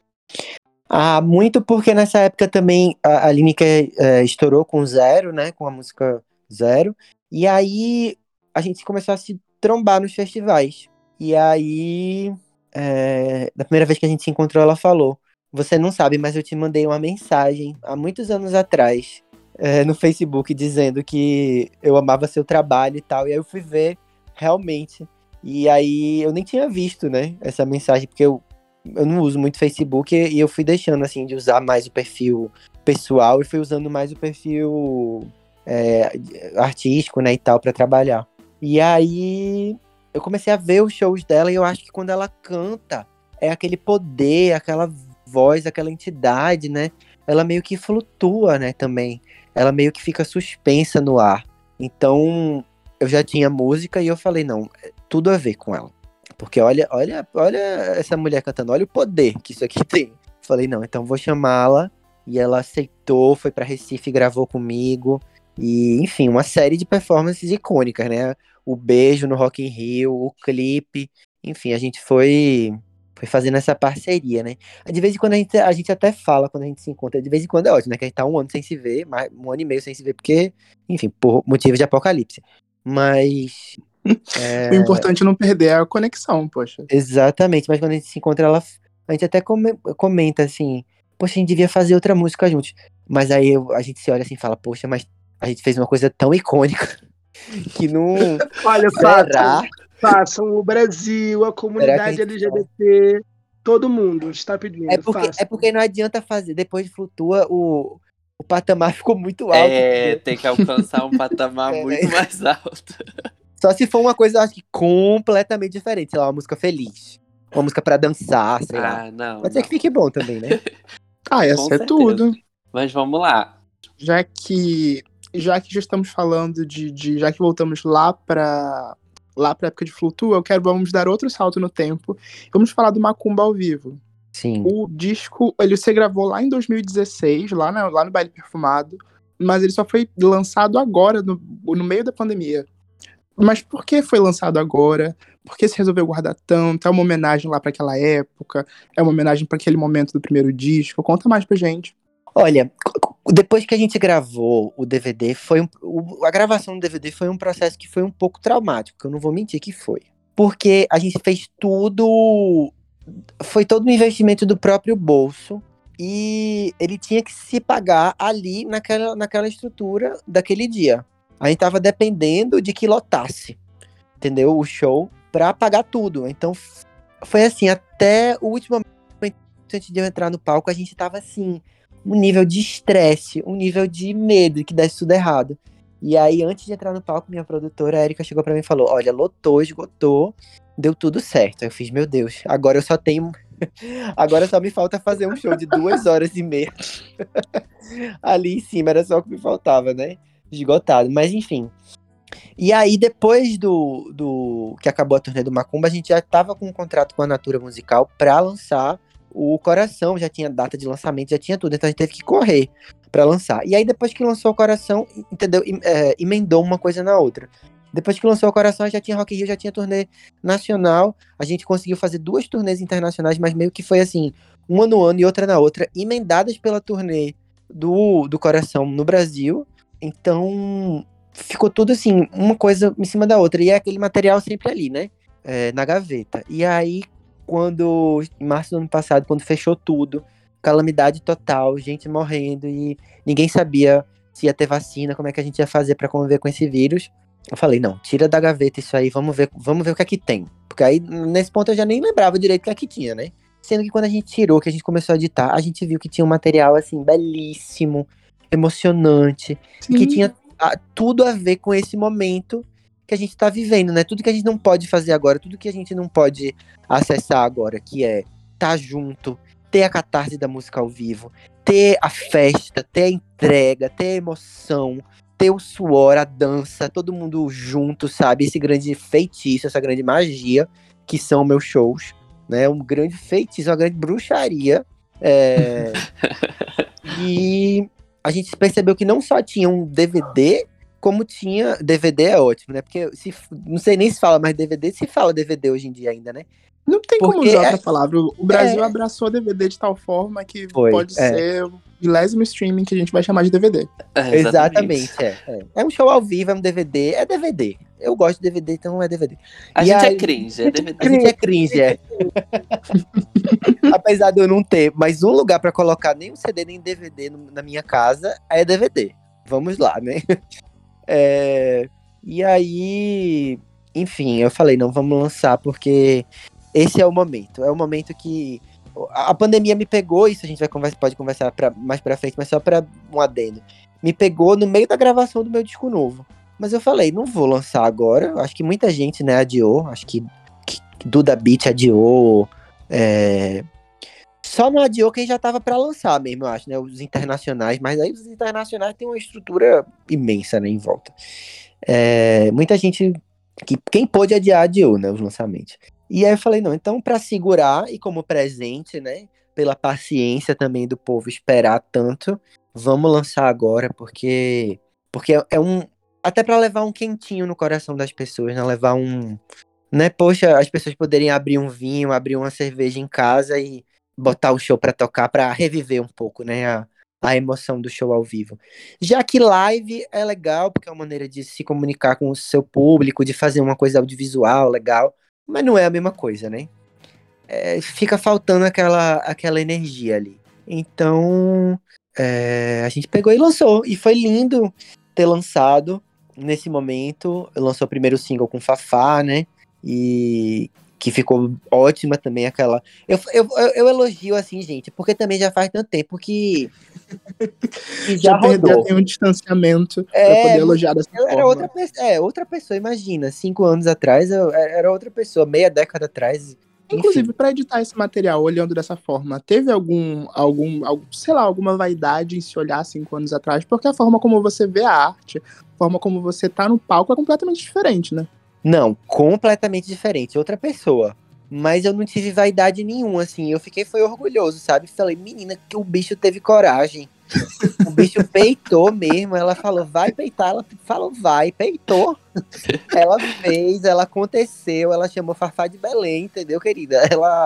Ah, muito porque nessa época também a, a Lineker é, estourou com Zero, né? Com a música Zero. E aí a gente começou a se trombar nos festivais. E aí, é, da primeira vez que a gente se encontrou, ela falou: Você não sabe, mas eu te mandei uma mensagem há muitos anos atrás é, no Facebook dizendo que eu amava seu trabalho e tal. E aí eu fui ver realmente. E aí eu nem tinha visto, né? Essa mensagem, porque eu eu não uso muito Facebook e eu fui deixando assim de usar mais o perfil pessoal e fui usando mais o perfil é, artístico, né, e tal para trabalhar. E aí eu comecei a ver os shows dela e eu acho que quando ela canta é aquele poder, aquela voz, aquela entidade, né? Ela meio que flutua, né, também. Ela meio que fica suspensa no ar. Então, eu já tinha música e eu falei, não, é tudo a ver com ela. Porque olha, olha, olha essa mulher cantando, olha o poder que isso aqui tem. Falei, não, então vou chamá-la. E ela aceitou, foi pra Recife, gravou comigo. E, enfim, uma série de performances icônicas, né? O beijo no Rock in Rio, o clipe. Enfim, a gente foi foi fazendo essa parceria, né? De vez em quando a gente, a gente até fala quando a gente se encontra, de vez em quando é ótimo, né? Que a gente tá um ano sem se ver, mais, um ano e meio sem se ver, porque, enfim, por motivos de apocalipse. Mas. é, O importante é não perder a conexão, poxa. Exatamente, mas quando a gente se encontra, ela, a gente até come- comenta assim, poxa, a gente devia fazer outra música juntos. Mas aí eu- a gente se olha assim e fala, poxa, mas a gente fez uma coisa tão icônica que não. Olha, Será? Façam o Brasil, a comunidade a LGBT, todo mundo está pedindo. É porque, façam. é porque não adianta fazer, depois de flutua, o, o patamar ficou muito alto. É, entendeu? tem que alcançar um patamar É, muito né? mais alto. Só se for uma coisa, acho que completamente diferente, sei lá, uma música feliz. Uma música pra dançar, sei lá. Ah, não. Pode ser que fique bom também, né? Ah, Com ser certeza. tudo. Mas vamos lá. Já que já que já estamos falando de, de já que voltamos lá para lá para época de Flutua, eu quero vamos dar outro salto no tempo. Vamos falar do Macumba ao vivo. Sim. O disco, ele se gravou lá em 2016, lá, na, lá no Baile Perfumado, mas ele só foi lançado agora, no, no meio da pandemia. Mas por que foi lançado agora? Por que se resolveu guardar tanto? É uma homenagem lá para aquela época? É uma homenagem para aquele momento do primeiro disco? Conta mais pra gente. Olha, depois que a gente gravou o DVD, foi um, o- a gravação do DVD foi um processo que foi um pouco traumático, que eu não vou mentir que foi. Porque a gente fez tudo. Foi todo um investimento do próprio bolso. E ele tinha que se pagar ali naquela, naquela estrutura daquele dia. A gente tava dependendo de que lotasse, entendeu? O show pra pagar tudo. Então foi assim, até o último momento antes de eu entrar no palco, a gente tava assim, um nível de estresse, um nível de medo que desse tudo errado. E aí, antes de entrar no palco, minha produtora, a Erika, chegou pra mim e falou: Olha, lotou, esgotou, deu tudo certo. Aí eu fiz, meu Deus, agora eu só tenho. Agora só me falta fazer um show de duas horas e meia. Ali em cima, era só o que me faltava, né? Esgotado. Mas enfim. E aí, depois do, do que acabou a turnê do Macumba, a gente já tava com um contrato com a Natura Musical pra lançar o Coração, já tinha data de lançamento, já tinha tudo, então a gente teve que correr pra lançar. E aí, depois que lançou o Coração, entendeu? É, emendou uma coisa na outra. Depois que lançou o Coração, já tinha Rock in Rio, já tinha turnê nacional. A gente conseguiu fazer duas turnês internacionais, mas meio que foi assim, uma no ano e outra na outra, emendadas pela turnê do, do Coração no Brasil. Então, ficou tudo assim, uma coisa em cima da outra. E é aquele material sempre ali, né? É, na gaveta. E aí, quando, em março do ano passado, quando fechou tudo, calamidade total, gente morrendo e ninguém sabia se ia ter vacina, como é que a gente ia fazer para conviver com esse vírus. Eu falei, não, tira da gaveta isso aí, vamos ver, vamos ver o que é que tem. Porque aí, nesse ponto, eu já nem lembrava direito o que é que tinha, né? Sendo que quando a gente tirou, que a gente começou a editar, a gente viu que tinha um material, assim, belíssimo, emocionante, Sim. que tinha ah, tudo a ver com esse momento que a gente tá vivendo, né? Tudo que a gente não pode fazer agora, tudo que a gente não pode acessar agora, que é tá junto, ter a catarse da música ao vivo, ter a festa, ter a entrega, ter a emoção, ter o suor, a dança, todo mundo junto, sabe? Esse grande feitiço, essa grande magia que são meus shows, né? Um grande feitiço, uma grande bruxaria. É... e a gente percebeu que não só tinha um DVD, como tinha. DVD é ótimo, né? Porque se, não sei nem se fala mais DVD, se fala DVD hoje em dia ainda, né? Não tem como Porque usar é- outra palavra. O Brasil é- abraçou DVD de tal forma que Foi, pode é. ser o milésimo streaming que a gente vai chamar de DVD. É, Exatamente, é, é. É um show ao vivo, é um DVD, é DVD. Eu gosto de DVD, então é DVD. A E gente aí- é cringe, é DVD. A gente é cringe, é. Apesar de eu não ter mais um lugar pra colocar nem um CD nem DVD no- na minha casa, é DVD. Vamos lá, né? É, E aí, enfim, eu falei, não, vamos lançar porque esse é o momento. É o momento que a pandemia me pegou, isso a gente vai conversa, pode conversar pra, mais pra frente, mas só pra um adendo. Me pegou no meio da gravação do meu disco novo. Mas eu falei, não vou lançar agora. Acho que muita gente, né, adiou. Acho que, que Duda Beat adiou. é, Só não adiou quem já tava pra lançar mesmo, eu acho, né? Os internacionais. Mas aí os internacionais têm uma estrutura imensa, né, em volta. É, Muita gente. Que, quem pôde adiar, adiou, né, os lançamentos. E aí eu falei, não, então pra segurar e como presente, né, pela paciência também do povo esperar tanto, vamos lançar agora, porque porque é- um até pra levar um quentinho no coração das pessoas, né, levar um, né, poxa, as pessoas poderem abrir um vinho, abrir uma cerveja em casa e botar o show pra tocar pra reviver um pouco, né, a, a emoção do show ao vivo. Já que live é legal, porque é uma maneira de se comunicar com o seu público, de fazer uma coisa audiovisual legal, mas não é a mesma coisa, né? É, fica faltando aquela, aquela energia ali. Então, é, a gente pegou e lançou. E foi lindo ter lançado nesse momento. Lançou o primeiro single com Fafá, né? E que ficou ótima também aquela. Eu, eu, eu, elogio assim, gente, porque também já faz tanto tempo que. que já, Já, perdeu, rodou. tem um distanciamento É, pra poder elogiar dessa Eu era forma. outra pessoa, é, outra pessoa, imagina. Cinco anos atrás eu era era outra pessoa, meia década atrás. Inclusive, pra editar esse material, olhando dessa forma, teve algum, algum, algum, sei lá, alguma vaidade em se olhar cinco anos atrás? Porque a forma como você vê a arte, a forma como você tá no palco é completamente diferente, né? Não, completamente diferente, outra pessoa. Mas eu não tive vaidade nenhuma, assim. Eu fiquei foi orgulhoso, sabe? Falei, menina, que o bicho teve coragem. O bicho peitou mesmo. Ela falou, vai peitar. Ela falou, vai, peitou. Ela fez, ela aconteceu. Ela chamou Farfá de Belém, entendeu, querida? Ela.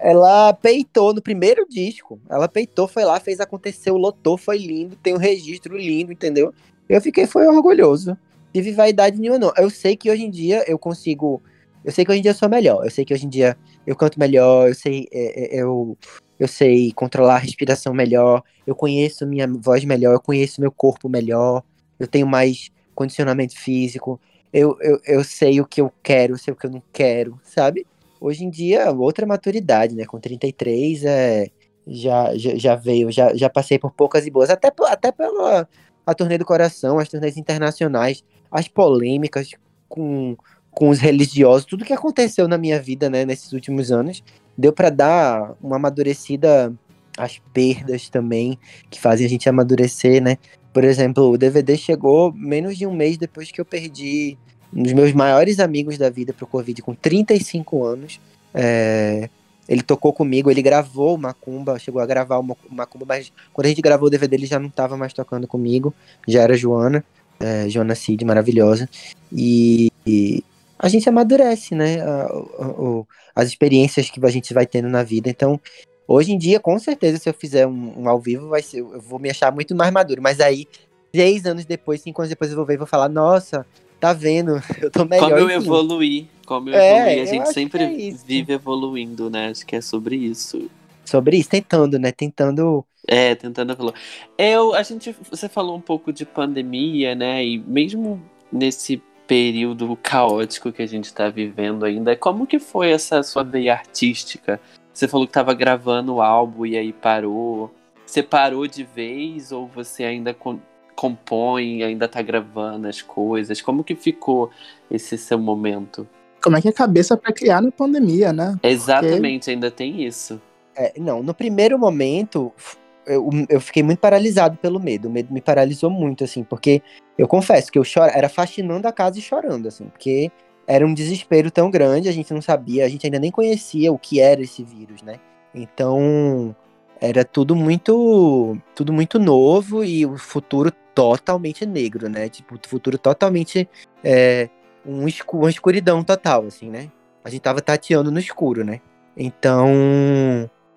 Ela peitou no primeiro disco. Ela peitou, foi lá, fez acontecer, lotou, foi lindo, tem um registro lindo, entendeu? Eu fiquei, foi orgulhoso. Tive vaidade nenhuma, não. Eu sei que hoje em dia eu consigo. Eu sei que hoje em dia eu sou melhor. Eu sei que hoje em dia eu canto melhor, eu sei, é, é, eu, eu sei controlar a respiração melhor, eu conheço minha voz melhor, eu conheço meu corpo melhor, eu tenho mais condicionamento físico, eu, eu, eu sei o que eu quero, eu sei o que eu não quero, sabe? Hoje em dia, outra maturidade, né? Com 33, é, já, já, já veio, já, já passei por poucas e boas, até, até pela a turnê do coração, as turnês internacionais, as polêmicas com, com os religiosos, tudo que aconteceu na minha vida, né, nesses últimos anos, deu pra dar uma amadurecida às perdas também, que fazem a gente amadurecer, né? Por exemplo, o DVD chegou menos de um mês depois que eu perdi um dos meus maiores amigos da vida pro Covid, com 35 anos. É, ele tocou comigo, ele gravou o Macumba, chegou a gravar o Mac- o Macumba, mas quando a gente gravou o DVD ele já não tava mais tocando comigo, já era Joana, é, Joana Cid, maravilhosa. E, e a gente amadurece, né? a- as experiências que a gente vai tendo na vida. Então, hoje em dia, com certeza, se eu fizer um, um ao vivo, vai ser, eu vou me achar muito mais maduro. Mas aí, seis anos depois, cinco anos depois eu vou ver e vou falar, nossa, tá vendo? Eu tô melhor. Como eu evoluí, como eu É, evoluí. A gente sempre é vive evoluindo, né? Acho que é sobre isso. Sobre isso, tentando, né? Tentando. É, tentando evoluir. Eu, a gente, você falou um pouco de pandemia, né? E mesmo nesse período caótico que a gente tá vivendo ainda, como que foi essa sua veia artística? Você falou que tava gravando o álbum e aí parou. Você parou de vez ou você ainda com- compõe, ainda tá gravando as coisas? Como que ficou esse seu momento? Como é que é a cabeça pra criar na pandemia, né? Exatamente, ainda tem isso. É, não, no primeiro momento, eu, eu fiquei muito paralisado pelo medo. O medo me paralisou muito, assim, porque eu confesso que eu chora, era faxinando a casa e chorando, assim, porque era um desespero tão grande, a gente não sabia, a gente ainda nem conhecia o que era esse vírus, né? Então, era tudo muito, tudo muito novo e o futuro totalmente negro, né? Tipo, o futuro totalmente é, um escu uma escuridão total, assim, né? A gente tava tateando no escuro, né? Então,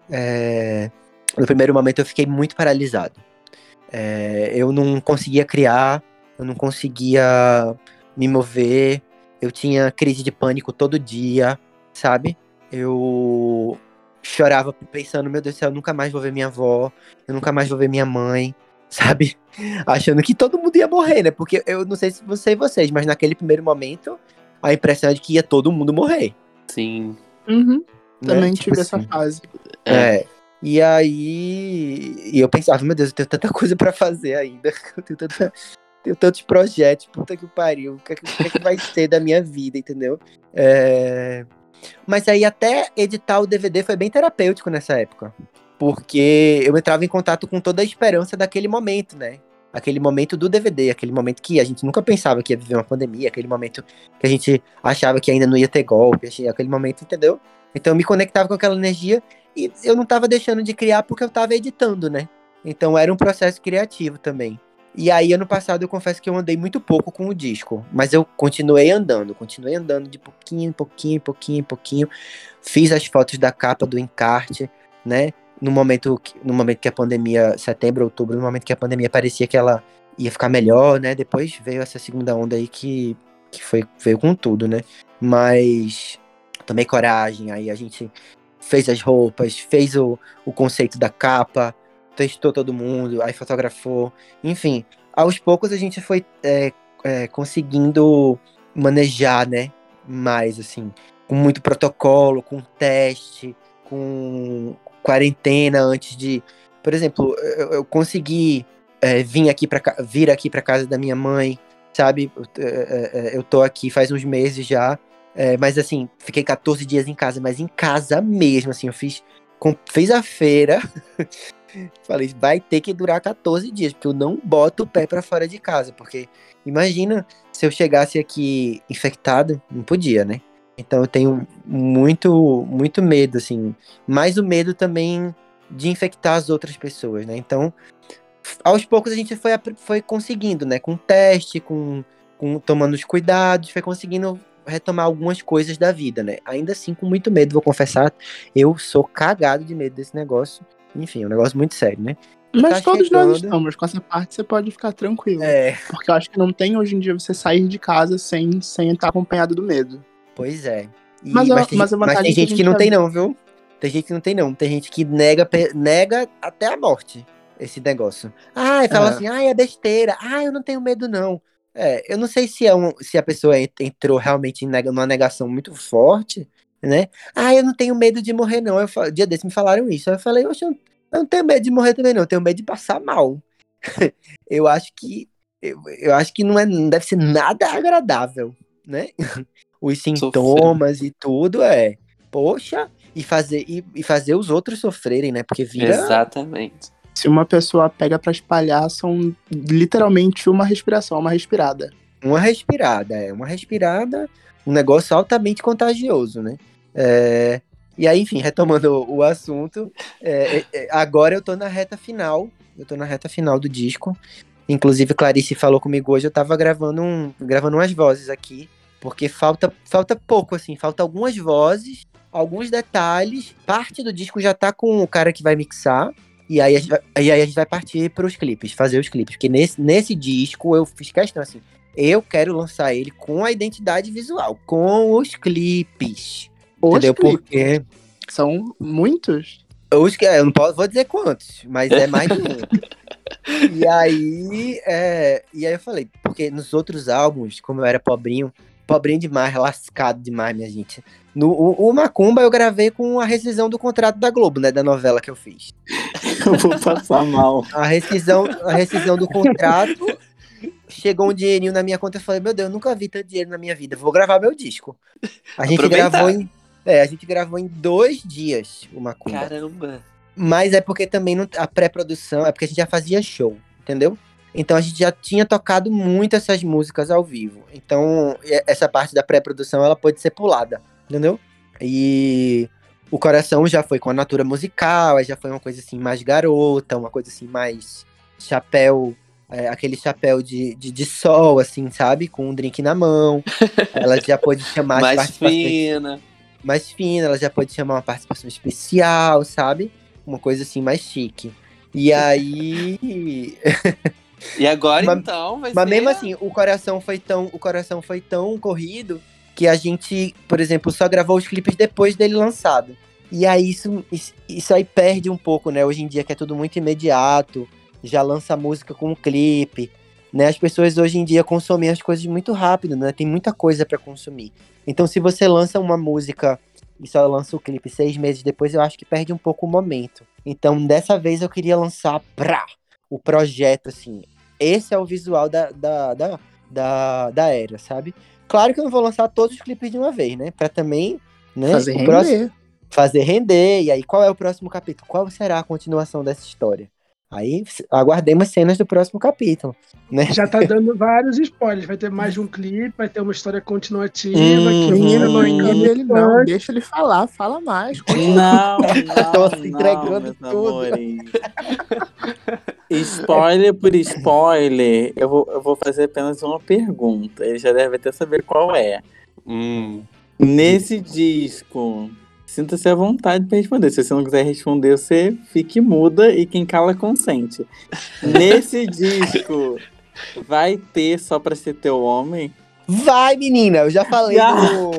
é, no primeiro momento eu fiquei muito paralisado. É, eu não conseguia criar, eu não conseguia me mover, eu tinha crise de pânico todo dia, sabe? Eu chorava pensando, meu Deus do céu, eu nunca mais vou ver minha avó, eu nunca mais vou ver minha mãe, sabe? Achando que todo mundo ia morrer, né? Porque eu não sei se você e vocês, mas naquele primeiro momento a impressão é de que ia todo mundo morrer. Sim. Uhum. Né? Também Tipo tive essa assim. fase. É. E aí. E eu pensava, meu Deus, eu tenho tanta coisa pra fazer ainda. Eu tenho, tanta, tenho tantos projetos, puta que pariu. O que, é que- é que vai ser da minha vida, entendeu? É, Mas aí até editar o DVD foi bem terapêutico nessa época. Porque eu entrava em contato com toda a esperança daquele momento, né? Aquele momento do DVD, aquele momento que a gente nunca pensava que ia viver uma pandemia, aquele momento que a gente achava que ainda não ia ter golpe, aquele momento, entendeu? Então eu me conectava com aquela energia e eu não tava deixando de criar porque eu tava editando, né? Então era um processo criativo também. E aí, ano passado, eu confesso que eu andei muito pouco com o disco. Mas eu continuei andando, continuei andando de pouquinho, em pouquinho, pouquinho, pouquinho. Fiz as fotos da capa do encarte, né? No momento, no momento que a pandemia, setembro, outubro, no momento que a pandemia parecia que ela ia ficar melhor, né? Depois veio essa segunda onda aí que, que foi, veio com tudo, né? Mas tomei coragem, aí a gente fez as roupas, fez o, o conceito da capa, testou todo mundo, aí fotografou, enfim. Aos poucos a gente foi é, é, conseguindo manejar, né? Mais, assim, com muito protocolo, com teste, com quarentena antes de. Por exemplo, eu, eu consegui é, vir aqui para vir aqui para casa da minha mãe, sabe? Eu, é, é, eu tô aqui faz uns meses já. É, mas assim, fiquei 14 dias em casa, mas em casa mesmo, assim, eu fiz. com- a feira. Falei, vai ter que durar 14 dias, porque eu não boto o pé pra fora de casa. Porque imagina se eu chegasse aqui infectado, não podia, né? Então eu tenho muito, muito medo, assim. Mais o medo também de infectar as outras pessoas, né? Então, aos poucos a gente foi, foi conseguindo, né? Com teste, com, com tomando os cuidados, foi conseguindo retomar algumas coisas da vida, né? Ainda assim, com muito medo, vou confessar, eu sou cagado de medo desse negócio. Enfim, é um negócio muito sério, né? Mas Tá todos nós chegando. estamos. Com essa parte você pode ficar tranquilo. É, Porque eu acho que não tem hoje em dia você sair de casa sem, sem estar acompanhado do medo. pois é. E- Mas a- tem, mas a mas vantagem tem é gente que gente não já- tem não, viu? Tem gente que não tem não. Tem gente que nega, nega até a morte esse negócio. Ah, e fala É. assim, ah, é besteira. Ah, eu não tenho medo não. É, eu não sei se, é um, se a pessoa en- entrou realmente em numa negação muito forte, né? Ah, eu não tenho medo de morrer não. Eu, dia desse me falaram isso. Aí eu falei, oxe, eu não- tenho medo de morrer também não. Eu tenho medo de passar mal. eu acho que eu, eu acho que não, é, não deve ser nada agradável, né? Os sintomas e tudo é, poxa, e fazer e, e fazer os outros sofrerem, né? Porque vira Exatamente. Se uma pessoa pega pra espalhar, são literalmente uma respiração, uma respirada. uma respirada, é uma respirada, um negócio altamente contagioso, né? É, e aí, enfim, retomando o, o assunto, é, é, é, agora eu tô na reta final, eu tô na reta final do disco. Inclusive, Clarice falou comigo hoje, eu tava gravando, um, gravando umas vozes aqui, porque falta, falta pouco, assim, falta algumas vozes, alguns detalhes. Parte do disco já tá com o cara que vai mixar, E aí a gente vai, e aí a gente vai partir pros clipes, fazer os clipes. Porque nesse, nesse disco eu fiz questão assim. Eu quero lançar ele com a identidade visual, com os clipes. Os entendeu? clipes. Porque. São muitos. Os, que- eu não posso, vou dizer quantos, mas é mais de um. e aí, é, e aí eu falei, porque nos outros álbuns, como eu era pobrinho, pobrinho demais, lascado demais, minha gente. No, o, o Macumba eu gravei com a rescisão do contrato da Globo, né, da novela que eu fiz. Eu vou passar mal. A rescisão, a rescisão do contrato, chegou um dinheirinho na minha conta, eu falei, meu Deus, eu nunca vi tanto dinheiro na minha vida, vou gravar meu disco. A gente Aproveitar. gravou em, é, a gente gravou em dois dias o Macumba. Caramba. Mas é porque também não- a pré-produção, é porque a gente já fazia show, entendeu? Então a gente já tinha tocado muito essas músicas ao vivo. Então essa parte da pré-produção ela pode ser pulada, entendeu? E o coração já foi com a natura musical, aí já foi uma coisa assim mais garota, uma coisa assim mais chapéu, é, aquele chapéu de, de, de sol, assim, sabe? Com um drink na mão. Ela já pode chamar Mais fina. mais fina, ela já pode chamar uma participação especial, sabe? Uma coisa assim mais chique. E aí. E agora Mas- então vai Mas ser. mesmo assim, o coração foi tão. O coração foi tão corrido que a gente, por exemplo, só gravou os clipes depois dele lançado. E aí isso, isso, aí perde um pouco, né? Hoje em dia que é tudo muito imediato, já lança música com um clipe. Né? As pessoas hoje em dia consomem as coisas muito rápido, né? Tem muita coisa pra consumir. Então, se você lança uma música e só lança o clipe seis meses depois, eu acho que perde um pouco o momento. Então, dessa vez eu queria lançar pra o projeto, assim. Esse é o visual da, da, da, da, da era, sabe? Claro que eu não vou lançar todos os clipes de uma vez, né? Pra também, né? Fazer render. próximo- fazer render. E aí, qual é o próximo capítulo? Qual será a continuação dessa história? Aí, aguardemos cenas do próximo capítulo, né? Já tá dando vários spoilers. Vai ter mais de um clipe, vai ter uma história continuativa. Hum, que Menina, vai não engane ele não. Deixa ele falar, fala mais. Não, não, Tô se entregando tudo. Spoiler por spoiler, eu vou, eu vou fazer apenas uma pergunta. Ele já deve até saber qual é. Hum. Nesse disco, sinta-se à vontade para responder. Se você não quiser responder, você fique muda e quem cala consente. Nesse disco, vai ter só pra ser teu homem? Vai, menina! Eu já falei Já. no.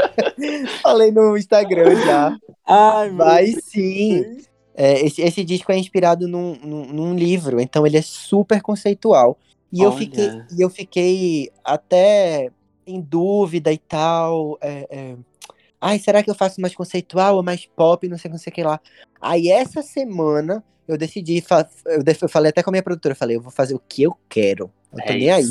falei no Instagram já. Ai, meu Vai Deus. É, esse, esse disco é inspirado num, num, num livro, então ele é super conceitual. E eu fiquei, eu fiquei até em dúvida e tal. é, é, Ai, será que eu faço mais conceitual ou mais pop? Não sei, não sei o que lá. Aí essa semana eu decidi, eu, falei até com a minha produtora, eu falei, eu vou fazer o que eu quero. Eu tô É nem aí.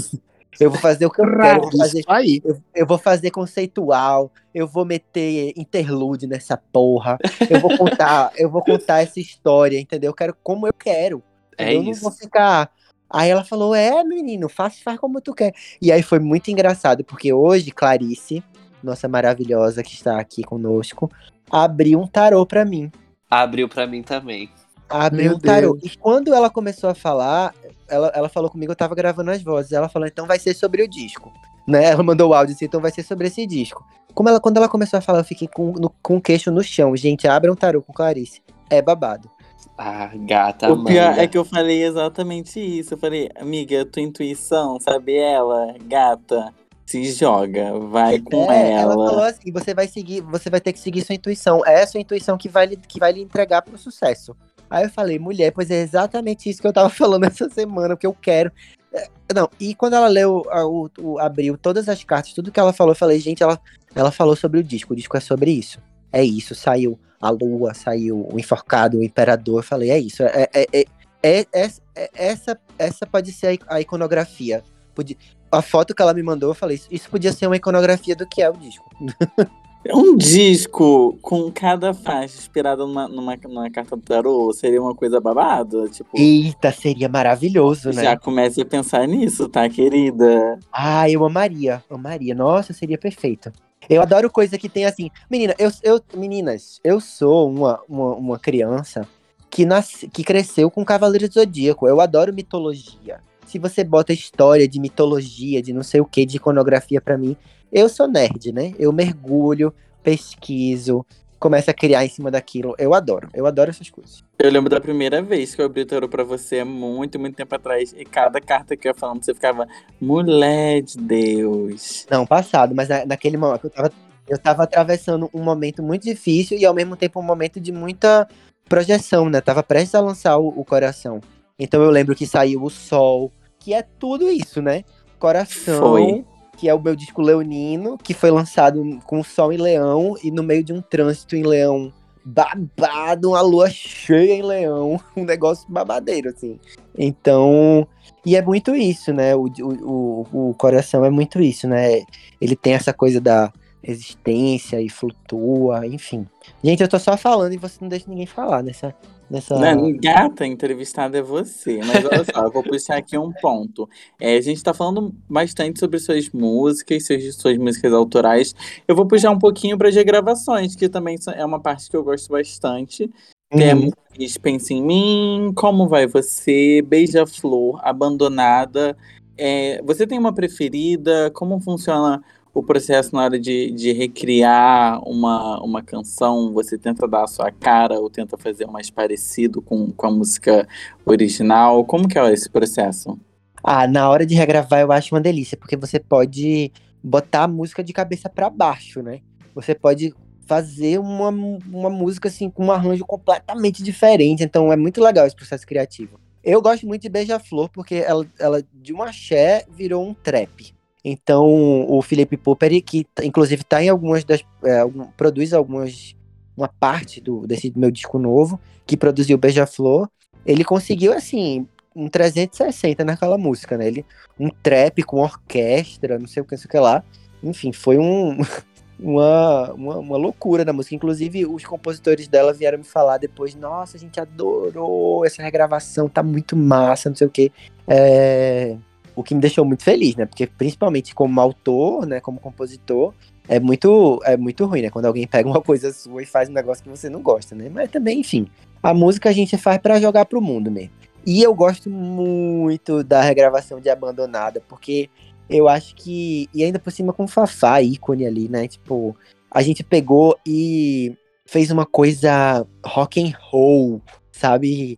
Eu vou fazer o que eu quero, eu vou fazer Isso aí. eu, eu vou fazer conceitual, eu vou meter interlude nessa porra, eu vou contar, eu vou contar essa história, entendeu? Eu quero como eu quero. É eu não isso. vou ficar. Aí ela falou: "É, menino, faz, faz como tu quer". E aí foi muito engraçado, porque hoje Clarice, nossa maravilhosa que está aqui conosco, abriu um tarô pra mim. Abriu pra mim também. Abriu Meu um tarô. Deus. E quando ela começou a falar, ela, ela falou comigo, eu tava gravando as vozes. Ela falou, então vai ser sobre o disco. Né? Ela mandou o áudio assim, então vai ser sobre esse disco. Como ela, quando ela começou a falar, eu fiquei com, no- com o queixo no chão. Gente, abra um tarô com Clarice. É babado. Ah, gata, O pior é que eu falei exatamente isso. Eu falei, amiga, tua intuição, sabe ela, gata, se joga, vai com É, ela ela. falou assim: você vai seguir, você vai ter que seguir sua intuição. É a sua intuição que vai, que vai lhe entregar pro sucesso. Aí eu falei, mulher, pois é exatamente isso que eu tava falando essa semana, que eu quero. É, Não, e quando ela leu, o, o- abriu todas as cartas, tudo que ela falou, eu falei, gente, ela, ela falou sobre o disco, o disco é sobre isso. É isso, saiu a lua, saiu o enforcado, o imperador, eu falei, é isso. É, é, é, é- é- é- essa, essa pode ser a iconografia. Podia- a foto que ela me mandou, eu falei, isso podia ser uma iconografia do que é o disco. Um disco com cada faixa inspirada numa, numa, numa carta do tarô seria uma coisa babada? Tipo, Eita, seria maravilhoso, né? já comece a pensar nisso, tá, querida? Ah, eu amaria, amaria. Nossa, seria perfeito. Eu adoro coisa que tem assim. Menina, eu, eu meninas, eu sou uma, uma, uma criança que, nasce, que cresceu com Cavaleiro do Zodíaco. Eu adoro mitologia. Se você bota história de mitologia, de não sei o que, de iconografia pra mim, eu sou nerd, né? Eu mergulho, pesquiso, começa a criar em cima daquilo. Eu adoro, eu adoro essas coisas. Eu lembro da primeira vez que eu abri o tarô pra você, muito, muito tempo atrás. E cada carta que eu ia falando, você ficava, mulher de Deus. Não, passado, mas na- naquele momento eu tava, eu tava atravessando um momento muito difícil e ao mesmo tempo um momento de muita projeção, né? Tava prestes a lançar o, o coração. Então eu lembro que saiu o sol, que é tudo isso, né? Coração, Foi. Que é o meu disco leonino, que foi lançado com o sol em leão e no meio de um trânsito em leão babado, uma lua cheia em leão, um negócio babadeiro, assim. Então, e é muito isso, né? O, o, o, coração é muito isso, né? Ele tem essa coisa da resistência e flutua, enfim. Gente, eu tô só falando e você não deixa ninguém falar nessa. Nessa... Não, gata, entrevistada é você. Mas olha só, eu vou puxar aqui um ponto. É, a gente tá falando bastante sobre suas músicas, suas, suas músicas autorais. Eu vou puxar um pouquinho para as regravações, que também é uma parte que eu gosto bastante. Uhum. Temos Pense em Mim, Como Vai Você, Beija-Flor, Abandonada. É, você tem uma preferida? Como funciona o processo na hora de, de recriar uma, uma canção? Você tenta dar a sua cara ou tenta fazer mais parecido com, com a música original? Como que é esse processo? Ah, na hora de regravar eu acho uma delícia, porque você pode botar a música de cabeça pra baixo, né? Você pode fazer uma, uma música assim com um arranjo completamente diferente, então é muito legal esse processo criativo. Eu gosto muito de Beija-Flor porque ela, ela de um axé virou um trap. Então o Felipe Popper, que inclusive tá em algumas das é, produz algumas uma parte do desse meu disco novo que produziu Beija-Flor, ele conseguiu assim um 360 naquela música, né? Ele, um trap com orquestra, não sei o que, não sei o que lá. Enfim, foi um, uma, uma, uma loucura na música. Inclusive, os compositores dela vieram me falar depois: Nossa, a gente adorou essa regravação, tá muito massa, não sei o que. É, o que me deixou muito feliz, né? Porque, principalmente como autor, né? Como compositor, é muito, é muito ruim, né? Quando alguém pega uma coisa sua e faz um negócio que você não gosta, né? Mas também, enfim, a música a gente faz pra jogar pro mundo mesmo. E eu gosto muito da regravação de Abandonada, porque eu acho que. E ainda por cima com o Fafá, ícone ali, né? Tipo, a gente pegou e fez uma coisa rock and roll, sabe?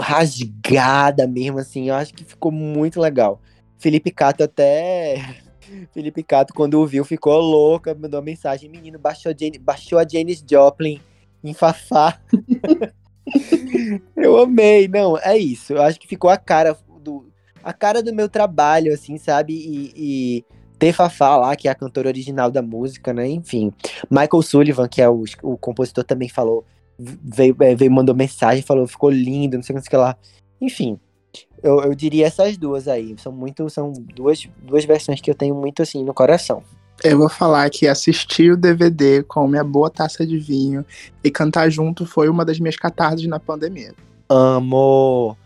Rasgada mesmo, assim. Eu acho que ficou muito legal. Felipe Cato até. Felipe Cato, quando ouviu, ficou louca, mandou uma mensagem: menino, baixou Jane, baixou a Janis Joplin em Fafá. Eu amei, não, é isso. Eu acho que ficou a cara do a cara do meu trabalho, assim, sabe? E, e ter Fafá lá, que é a cantora original da música, né? Enfim. Michael Sullivan, que é o, o compositor, também falou, veio, é, veio mandou mensagem, falou, ficou lindo, não sei o que lá. Enfim, eu, eu diria essas duas aí. São muito, são duas, duas versões que eu tenho muito assim no coração. Eu vou falar que assistir o DVD com minha boa taça de vinho e cantar junto foi uma das minhas catarses na pandemia. Amo!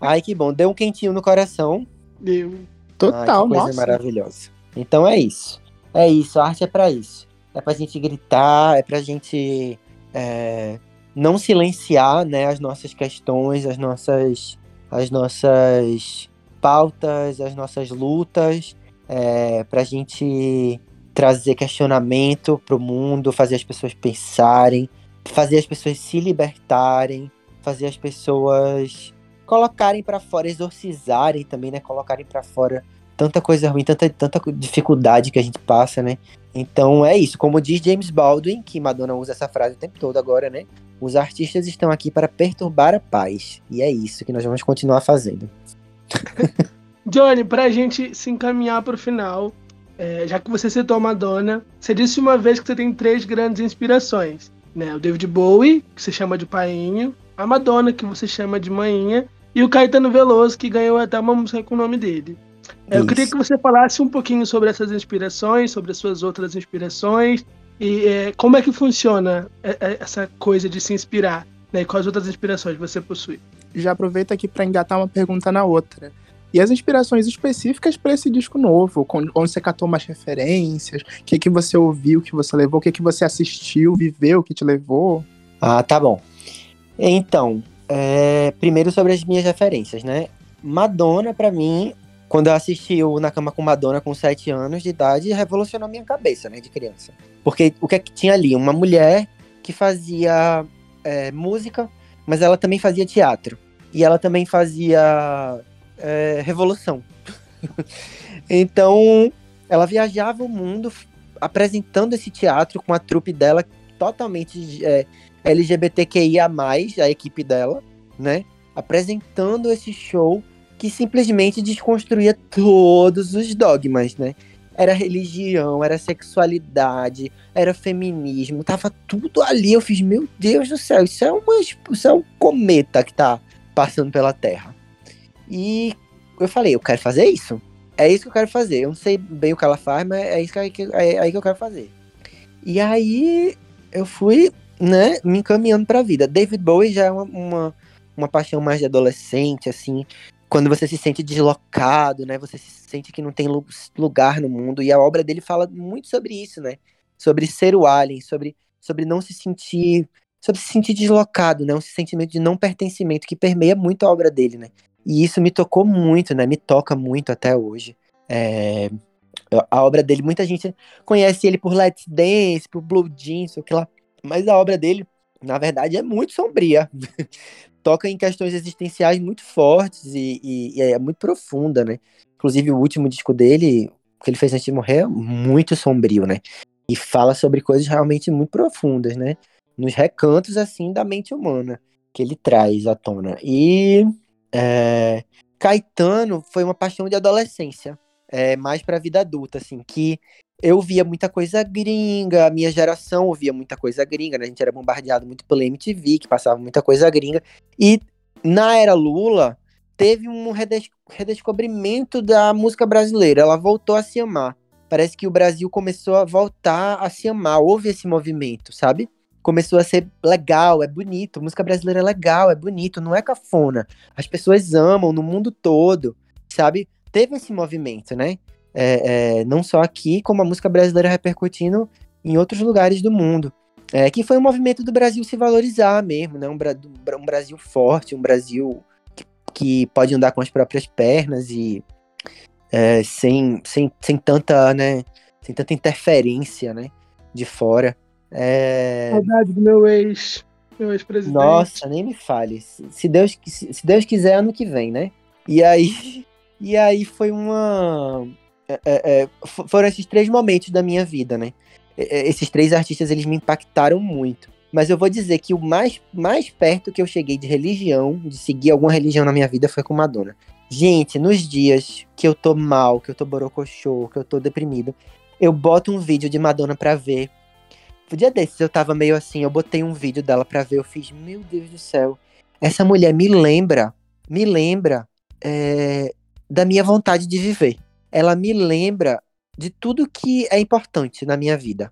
Ai, que bom. Deu um quentinho no coração. Deu. Total, Ai, coisa nossa. maravilhosa. Então é isso. É isso, a arte é pra isso. É pra gente gritar, é pra gente é, não silenciar né, as nossas questões, as nossas, as nossas pautas, as nossas lutas, é, pra gente trazer questionamento pro mundo, fazer as pessoas pensarem, fazer as pessoas se libertarem, fazer as pessoas colocarem pra fora, exorcizarem também, né? Colocarem pra fora tanta coisa ruim, tanta, tanta dificuldade que a gente passa, né? Então é isso. Como diz James Baldwin, que Madonna usa essa frase o tempo todo agora, né? Os artistas estão aqui para perturbar a paz. E é isso que nós vamos continuar fazendo. Johnny, pra gente se encaminhar pro final, é, já que você citou a Madonna, você disse uma vez que você tem três grandes inspirações, né? O David Bowie, que você chama de painho, a Madonna, que você chama de manhinha, e o Caetano Veloso, que ganhou até uma música com o nome dele. É, eu queria que você falasse um pouquinho sobre essas inspirações, sobre as suas outras inspirações, e é, como é que funciona é, é, essa coisa de se inspirar, né? E quais outras inspirações você possui? Já aproveita aqui para engatar uma pergunta na outra. E as inspirações específicas para esse disco novo, onde você catou mais referências, o que, que você ouviu, o que você levou, o que, que você assistiu, viveu, o que te levou. Ah, tá bom. Então, é, primeiro sobre as minhas referências, né? Madonna, pra mim, quando eu assisti o Na Cama com Madonna com 7 anos de idade, revolucionou minha cabeça, né, de criança. Porque o que é que tinha ali? Uma mulher que fazia é, música, mas ela também fazia teatro. E ela também fazia é, revolução. então, ela viajava o mundo apresentando esse teatro com a trupe dela totalmente é, LGBTQIA+, a equipe dela, né? Apresentando esse show que simplesmente desconstruía todos os dogmas, né? Era religião, era sexualidade, era feminismo, tava tudo ali. Eu fiz, meu Deus do céu, isso é, uma, isso é um cometa que tá passando pela Terra. E eu falei, eu quero fazer isso. É isso que eu quero fazer. Eu não sei bem o que ela faz, mas é isso que, que- é, aí que eu quero fazer. E aí eu fui, né, me encaminhando pra vida. David Bowie já é uma, uma, uma paixão mais de adolescente, assim. Quando você se sente deslocado, né? Você se sente que não tem lu- lugar no mundo. E a obra dele fala muito sobre isso, né? Sobre ser o alien, sobre, sobre não se sentir. Sobre se sentir deslocado, né? Um sentimento de não pertencimento que permeia muito a obra dele, né? E isso me tocou muito, né? Me toca muito até hoje. É, A obra dele, muita gente conhece ele por Let's Dance, por Blue Jeans, sei que lá. Mas a obra dele, na verdade, é muito sombria. Toca em questões existenciais muito fortes e, e- e é muito profunda, né? Inclusive, o último disco dele, que ele fez antes de morrer, é muito sombrio, né? E fala sobre coisas realmente muito profundas, né? Nos recantos, assim, da mente humana que ele traz à tona. E é, Caetano foi uma paixão de adolescência, é, mais pra vida adulta, assim, que eu via muita coisa gringa, a minha geração ouvia muita coisa gringa, né? A gente era bombardeado muito pela MTV, que passava muita coisa gringa. E na era Lula, teve um redes- redescobrimento da música brasileira. Ela voltou a se amar. Parece que o Brasil começou a voltar a se amar. Houve esse movimento, sabe? Começou a ser legal, é bonito. Música brasileira é legal, é bonito, não é cafona. As pessoas amam no mundo todo, sabe? Teve esse movimento, né? É, é, não só aqui, como a música brasileira repercutindo em outros lugares do mundo. É, que foi um movimento do Brasil se valorizar mesmo, né? Um, um Brasil forte, um Brasil que, que pode andar com as próprias pernas e é, sem, sem, sem tanta, né? Sem tanta interferência, né? De fora. É, Saudade do meu ex, meu ex-presidente. nossa, nem me fale. Se Deus, se Deus quiser, ano que vem, né? E aí, e aí foi uma. é, é, é, fo- foram esses três momentos da minha vida, né? É, é, Esses três artistas, eles me impactaram muito. Mas eu vou dizer que o mais, mais perto que eu cheguei de religião, de seguir alguma religião na minha vida, foi com Madonna. Gente, nos dias que eu tô mal, que eu tô borocochô, que eu tô deprimido, eu boto um vídeo de Madonna pra ver. O dia desses eu tava meio assim, eu botei um vídeo dela pra ver, eu fiz, meu Deus do céu, essa mulher me lembra, me lembra é, da minha vontade de viver. Ela me lembra de tudo que é importante na minha vida.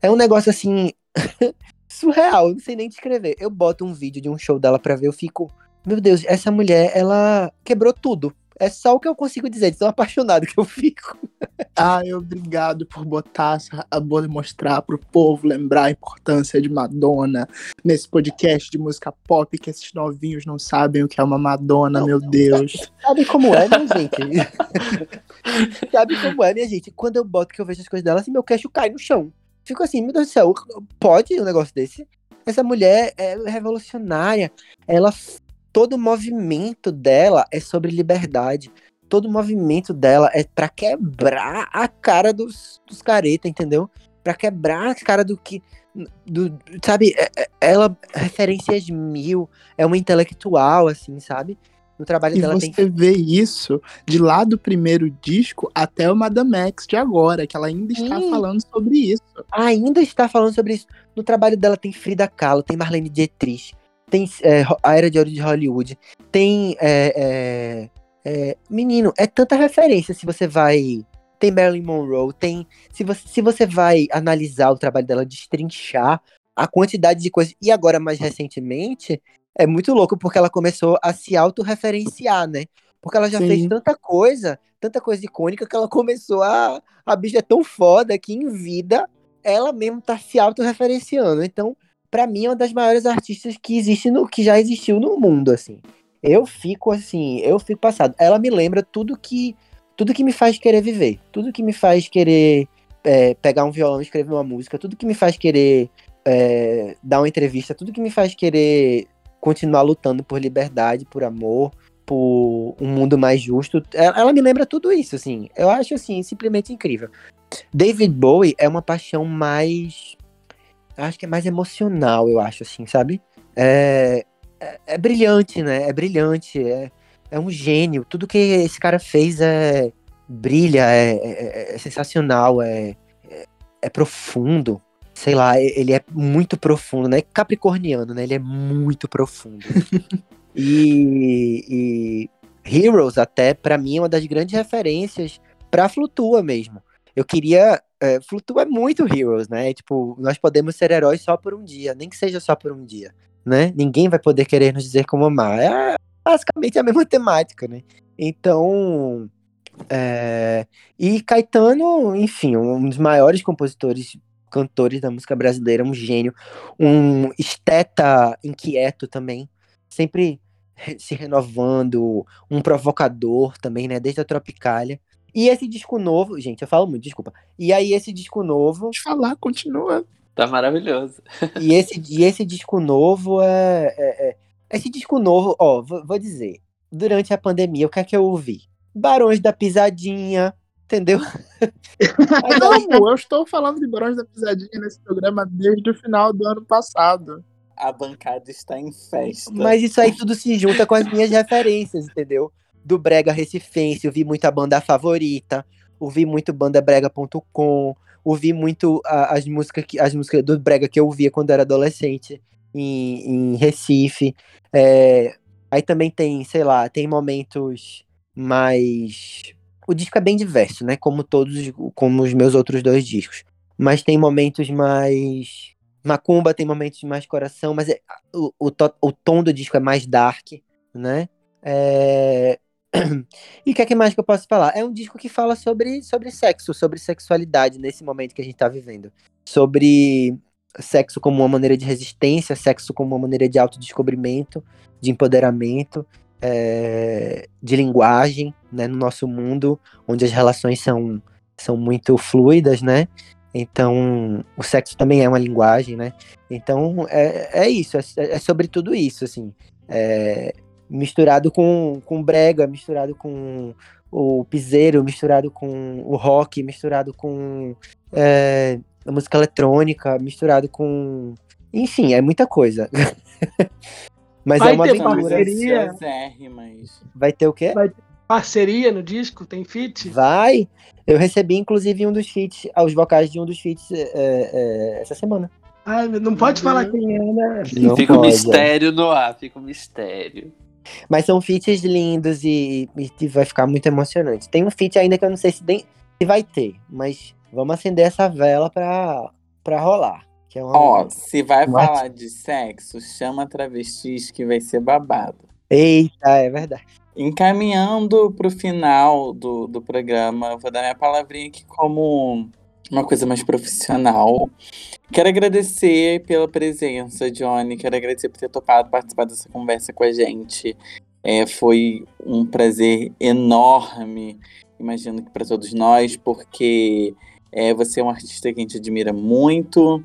É um negócio assim, surreal, não sei nem descrever. Eu boto um vídeo de um show dela pra ver, eu fico, meu Deus, essa mulher, ela quebrou tudo. É só o que eu consigo dizer, de tão apaixonado que eu fico. Ai, obrigado por botar, bo- mostrar pro povo, lembrar a importância de Madonna nesse podcast de música pop, que esses novinhos não sabem o que é uma Madonna, Não, meu Deus. Sabe como é, minha gente? Sabe como é, minha gente? Quando eu boto que eu vejo as coisas dela, assim, meu queixo cai no chão. Fico assim, meu Deus do céu, pode um negócio desse? Essa mulher é revolucionária. Ela, todo movimento dela é sobre liberdade. Todo movimento dela é pra quebrar a cara dos, dos careta, entendeu? Pra quebrar a cara do que. Do, sabe, é- é- ela referências mil, é uma intelectual, assim, sabe? No trabalho E dela você tem vê isso de lá do primeiro disco até o Madame X de agora, que ela ainda está Sim. falando sobre isso. ainda está falando sobre isso. No trabalho dela tem Frida Kahlo, tem Marlene Dietrich, tem é, a Era de Ouro de Hollywood, tem. é, é, é, menino, é tanta referência se você vai. Tem Marilyn Monroe, tem. Se você, se você vai analisar o trabalho dela, destrinchar a quantidade de coisas. E agora, mais recentemente, é muito louco porque ela começou a se autorreferenciar, né? Porque ela já Sim. fez tanta coisa, tanta coisa icônica, que ela começou a. A bicha é tão foda que em vida ela mesmo tá se autorreferenciando. Então, pra mim, é uma das maiores artistas que existe no que já existiu no mundo, assim. Eu fico assim, eu fico passado. Ela me lembra tudo que tudo que me faz querer viver, tudo que me faz querer é, pegar um violão e escrever uma música, tudo que me faz querer é, dar uma entrevista, tudo que me faz querer continuar lutando por liberdade, por amor, por um mundo mais justo. Ela, ela me lembra tudo isso, assim. Eu acho, assim, simplesmente incrível. David Bowie é uma paixão mais. Acho que é mais emocional, eu acho, assim, sabe? É, é, é brilhante, né? É brilhante, é, é um gênio. Tudo que esse cara fez é brilha, é, é, é sensacional, é, é, é profundo. Sei lá, ele é muito profundo, né? Capricorniano, né? Ele é muito profundo. e, e Heroes, até, pra mim, é uma das grandes referências pra Flutua mesmo. Eu queria. É, Flutua muito Heroes, né? Tipo, nós podemos ser heróis só por um dia, nem que seja só por um dia, né? Ninguém vai poder querer nos dizer como amar. É basicamente a mesma temática, né? Então. é, E Caetano, enfim, um dos maiores compositores, cantores da música brasileira, um gênio, um esteta inquieto também, sempre re- se renovando, um provocador também, né? Desde a Tropicália. E esse disco novo, gente, eu falo muito, desculpa. E aí esse disco novo, Pode falar, continua. Tá maravilhoso. e esse, e esse disco novo é, é- é- Esse disco novo, ó, vou, vou dizer. Durante a pandemia, o que é que eu ouvi? Barões da Pisadinha, entendeu? Eu- Como? Eu estou falando de Barões da Pisadinha nesse programa desde o final do ano passado. A bancada está em festa. Mas isso aí tudo se junta com as minhas referências, entendeu? Do Brega Recifense, eu vi muito a banda favorita, ouvi muito bandabrega.com, ouvi muito a- as músicas que, as músicas do Brega que eu ouvia quando era adolescente em, em Recife. É, aí também tem, sei lá, tem momentos mais. O disco é bem diverso, né? Como todos, como os meus outros dois discos. Mas tem momentos mais. Macumba tem momentos mais coração, mas é- o, o, to- o tom do disco é mais dark, né? É, E o que é que mais que eu posso falar? É um disco que fala sobre, sobre sexo, sobre sexualidade nesse momento que a gente tá vivendo. Sobre sexo como uma maneira de resistência, sexo como uma maneira de autodescobrimento, de empoderamento, é, de linguagem, né, no nosso mundo, onde as relações são, são muito fluidas, né? Então, o sexo também é uma linguagem, né? Então, é, é isso, é, é sobre tudo isso, assim. É, misturado com, com brega, misturado com o piseiro, misturado com o rock, misturado com é, a música eletrônica, misturado com... Enfim, é muita coisa. Mas Vai é uma ter aventura. parceria. Vai ter o quê? Parceria no disco? Tem feat? Vai! Eu recebi, inclusive, um dos feats, os vocais de um dos feats é, é, essa semana. Ai, não pode falar quem é, né? Não fica um pode, é. mistério no ar, fica um mistério. Mas são feats lindos e, e vai ficar muito emocionante. Tem um feat ainda que eu não sei se, tem- se vai ter, mas vamos acender essa vela pra, pra rolar. Que é uma... Ó, se vai What? falar de sexo, chama travestis que vai ser babado. Eita, é verdade. Encaminhando para o final do, do programa, vou dar minha palavrinha aqui como uma coisa mais profissional. Quero agradecer pela presença, Johnny. Quero agradecer por ter topado participar dessa conversa com a gente. É, foi um prazer enorme, imagino que para todos nós, porque é, você é um artista que a gente admira muito.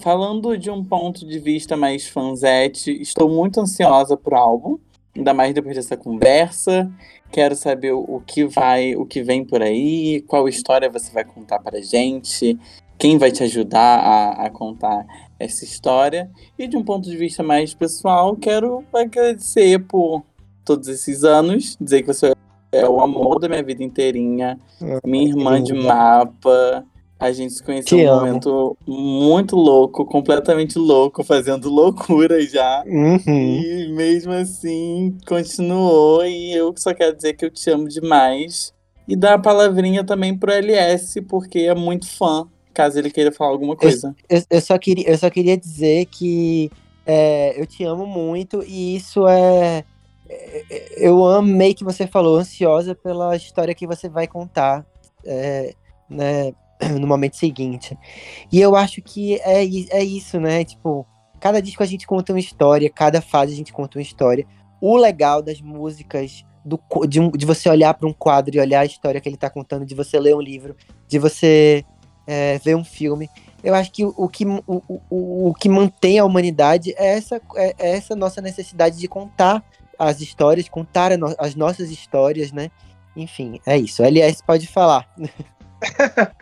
Falando de um ponto de vista mais fanzete, estou muito ansiosa pro álbum. Ainda mais depois dessa conversa. Quero saber o, que vai, o que vem por aí, qual história você vai contar pra gente, quem vai te ajudar a, a contar essa história. E de um ponto de vista mais pessoal, quero agradecer por todos esses anos, dizer que você é o amor da minha vida inteirinha, minha irmã de mapa. A gente se conheceu Te num amo. momento muito louco, completamente louco, fazendo loucura já. Uhum. E mesmo assim, continuou. E eu só quero dizer que eu te amo demais. E dar a palavrinha também pro LS, porque é muito fã, caso ele queira falar alguma coisa. Eu, eu só queria, eu só queria dizer que é, eu te amo muito e isso é. é- Eu amei que você falou, ansiosa pela história que você vai contar é, né, no momento seguinte. E eu acho que é, é isso, né? Tipo, cada disco a gente conta uma história, cada fase a gente conta uma história. O legal das músicas, do, de, um- de você olhar para um quadro e olhar a história que ele tá contando, de você ler um livro, de você é, ver um filme. Eu acho que o, o que, o, o, o que mantém a humanidade é essa, é, é essa nossa necessidade de contar as histórias, contar no, as nossas histórias, né? Enfim, é isso. LS pode falar.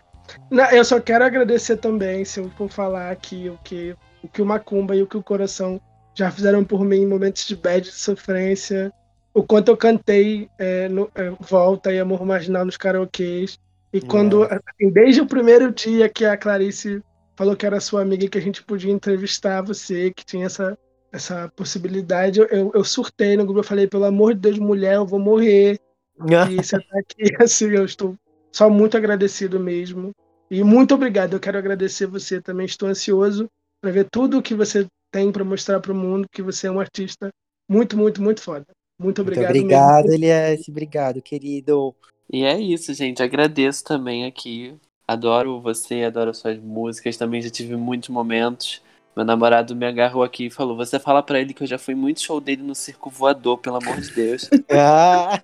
Não, eu só quero agradecer também, se eu for falar aqui o que o, que o Macumba e o que o Coração já fizeram por mim em momentos de bad, de sofrência, o quanto eu cantei é, no, é, Volta e Amor Marginal nos karaokês. E quando, assim, desde o primeiro dia que a Clarice falou que era sua amiga e que a gente podia entrevistar você, que tinha essa, essa possibilidade, eu, eu surtei no grupo, eu falei, pelo amor de Deus, mulher, eu vou morrer. e você tá aqui, assim, eu estou só muito agradecido mesmo. E muito obrigado, eu quero agradecer você também, estou ansioso para ver tudo o que você tem para mostrar para o mundo, que você é um artista muito, muito, muito foda. Muito obrigado. Muito obrigado, mesmo. Elias. Obrigado, querido. E é isso, gente. Agradeço também aqui. Adoro você, adoro suas músicas. Também já tive muitos momentos. Meu namorado me agarrou aqui e falou: Você fala para ele que eu já fui muito show dele no circo voador, pelo amor de Deus. ah.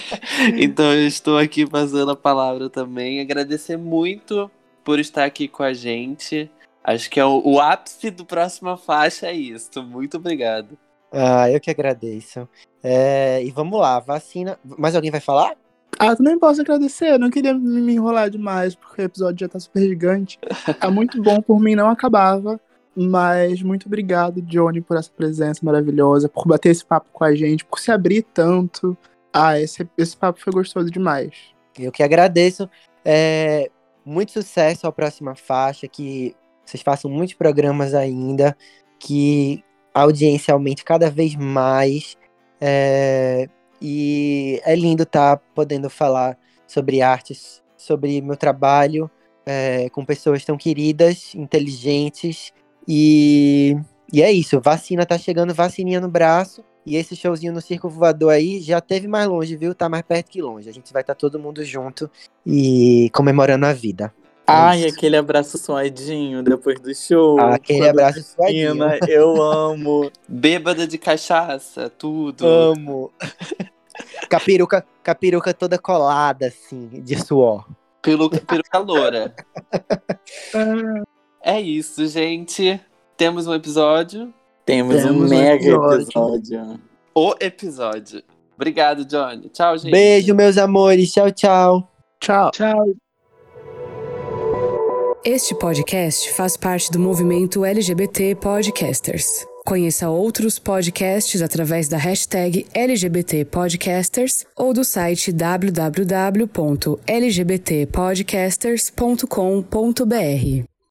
então eu estou aqui passando a palavra também. Agradecer muito por estar aqui com a gente. Acho que é o, o ápice do próxima faixa é isso. Muito obrigado. Ah, eu que agradeço. É, e vamos lá, vacina. Mais alguém vai falar? Ah, também posso agradecer. Eu não queria me enrolar demais, porque o episódio já tá super gigante. Tá muito bom, por mim não acabava. Mas muito obrigado, Johnny, por essa presença maravilhosa, por bater esse papo com a gente, por se abrir tanto. Ah, esse, esse papo foi gostoso demais. Eu que agradeço. É, muito sucesso à próxima faixa, que vocês façam muitos programas ainda, que a audiência aumente cada vez mais. É, e é lindo estar tá podendo falar sobre artes, sobre meu trabalho é, com pessoas tão queridas, inteligentes. E, e é isso, vacina tá chegando, vacininha no braço. E esse showzinho no Circo Voador aí já teve mais longe, viu? Tá mais perto que longe. A gente vai estar tá todo mundo junto e comemorando a vida. Ai, aquele abraço suadinho depois do show. Ah, aquele abraço suadinho. Eu amo. Bêbada de cachaça, tudo. Amo. capiruca, capiruca toda colada, assim, de suor. Pelo, peruca loura. é isso, gente. Temos um episódio. Temos, Temos um mega episódio. episódio. O episódio. Obrigado, Johnny. Tchau, gente. Beijo, meus amores. Tchau, tchau. Tchau. Tchau. Este podcast faz parte do movimento LGBT Podcasters. Conheça outros podcasts através da hashtag LGBT Podcasters ou do site www.lgbtpodcasters.com.br.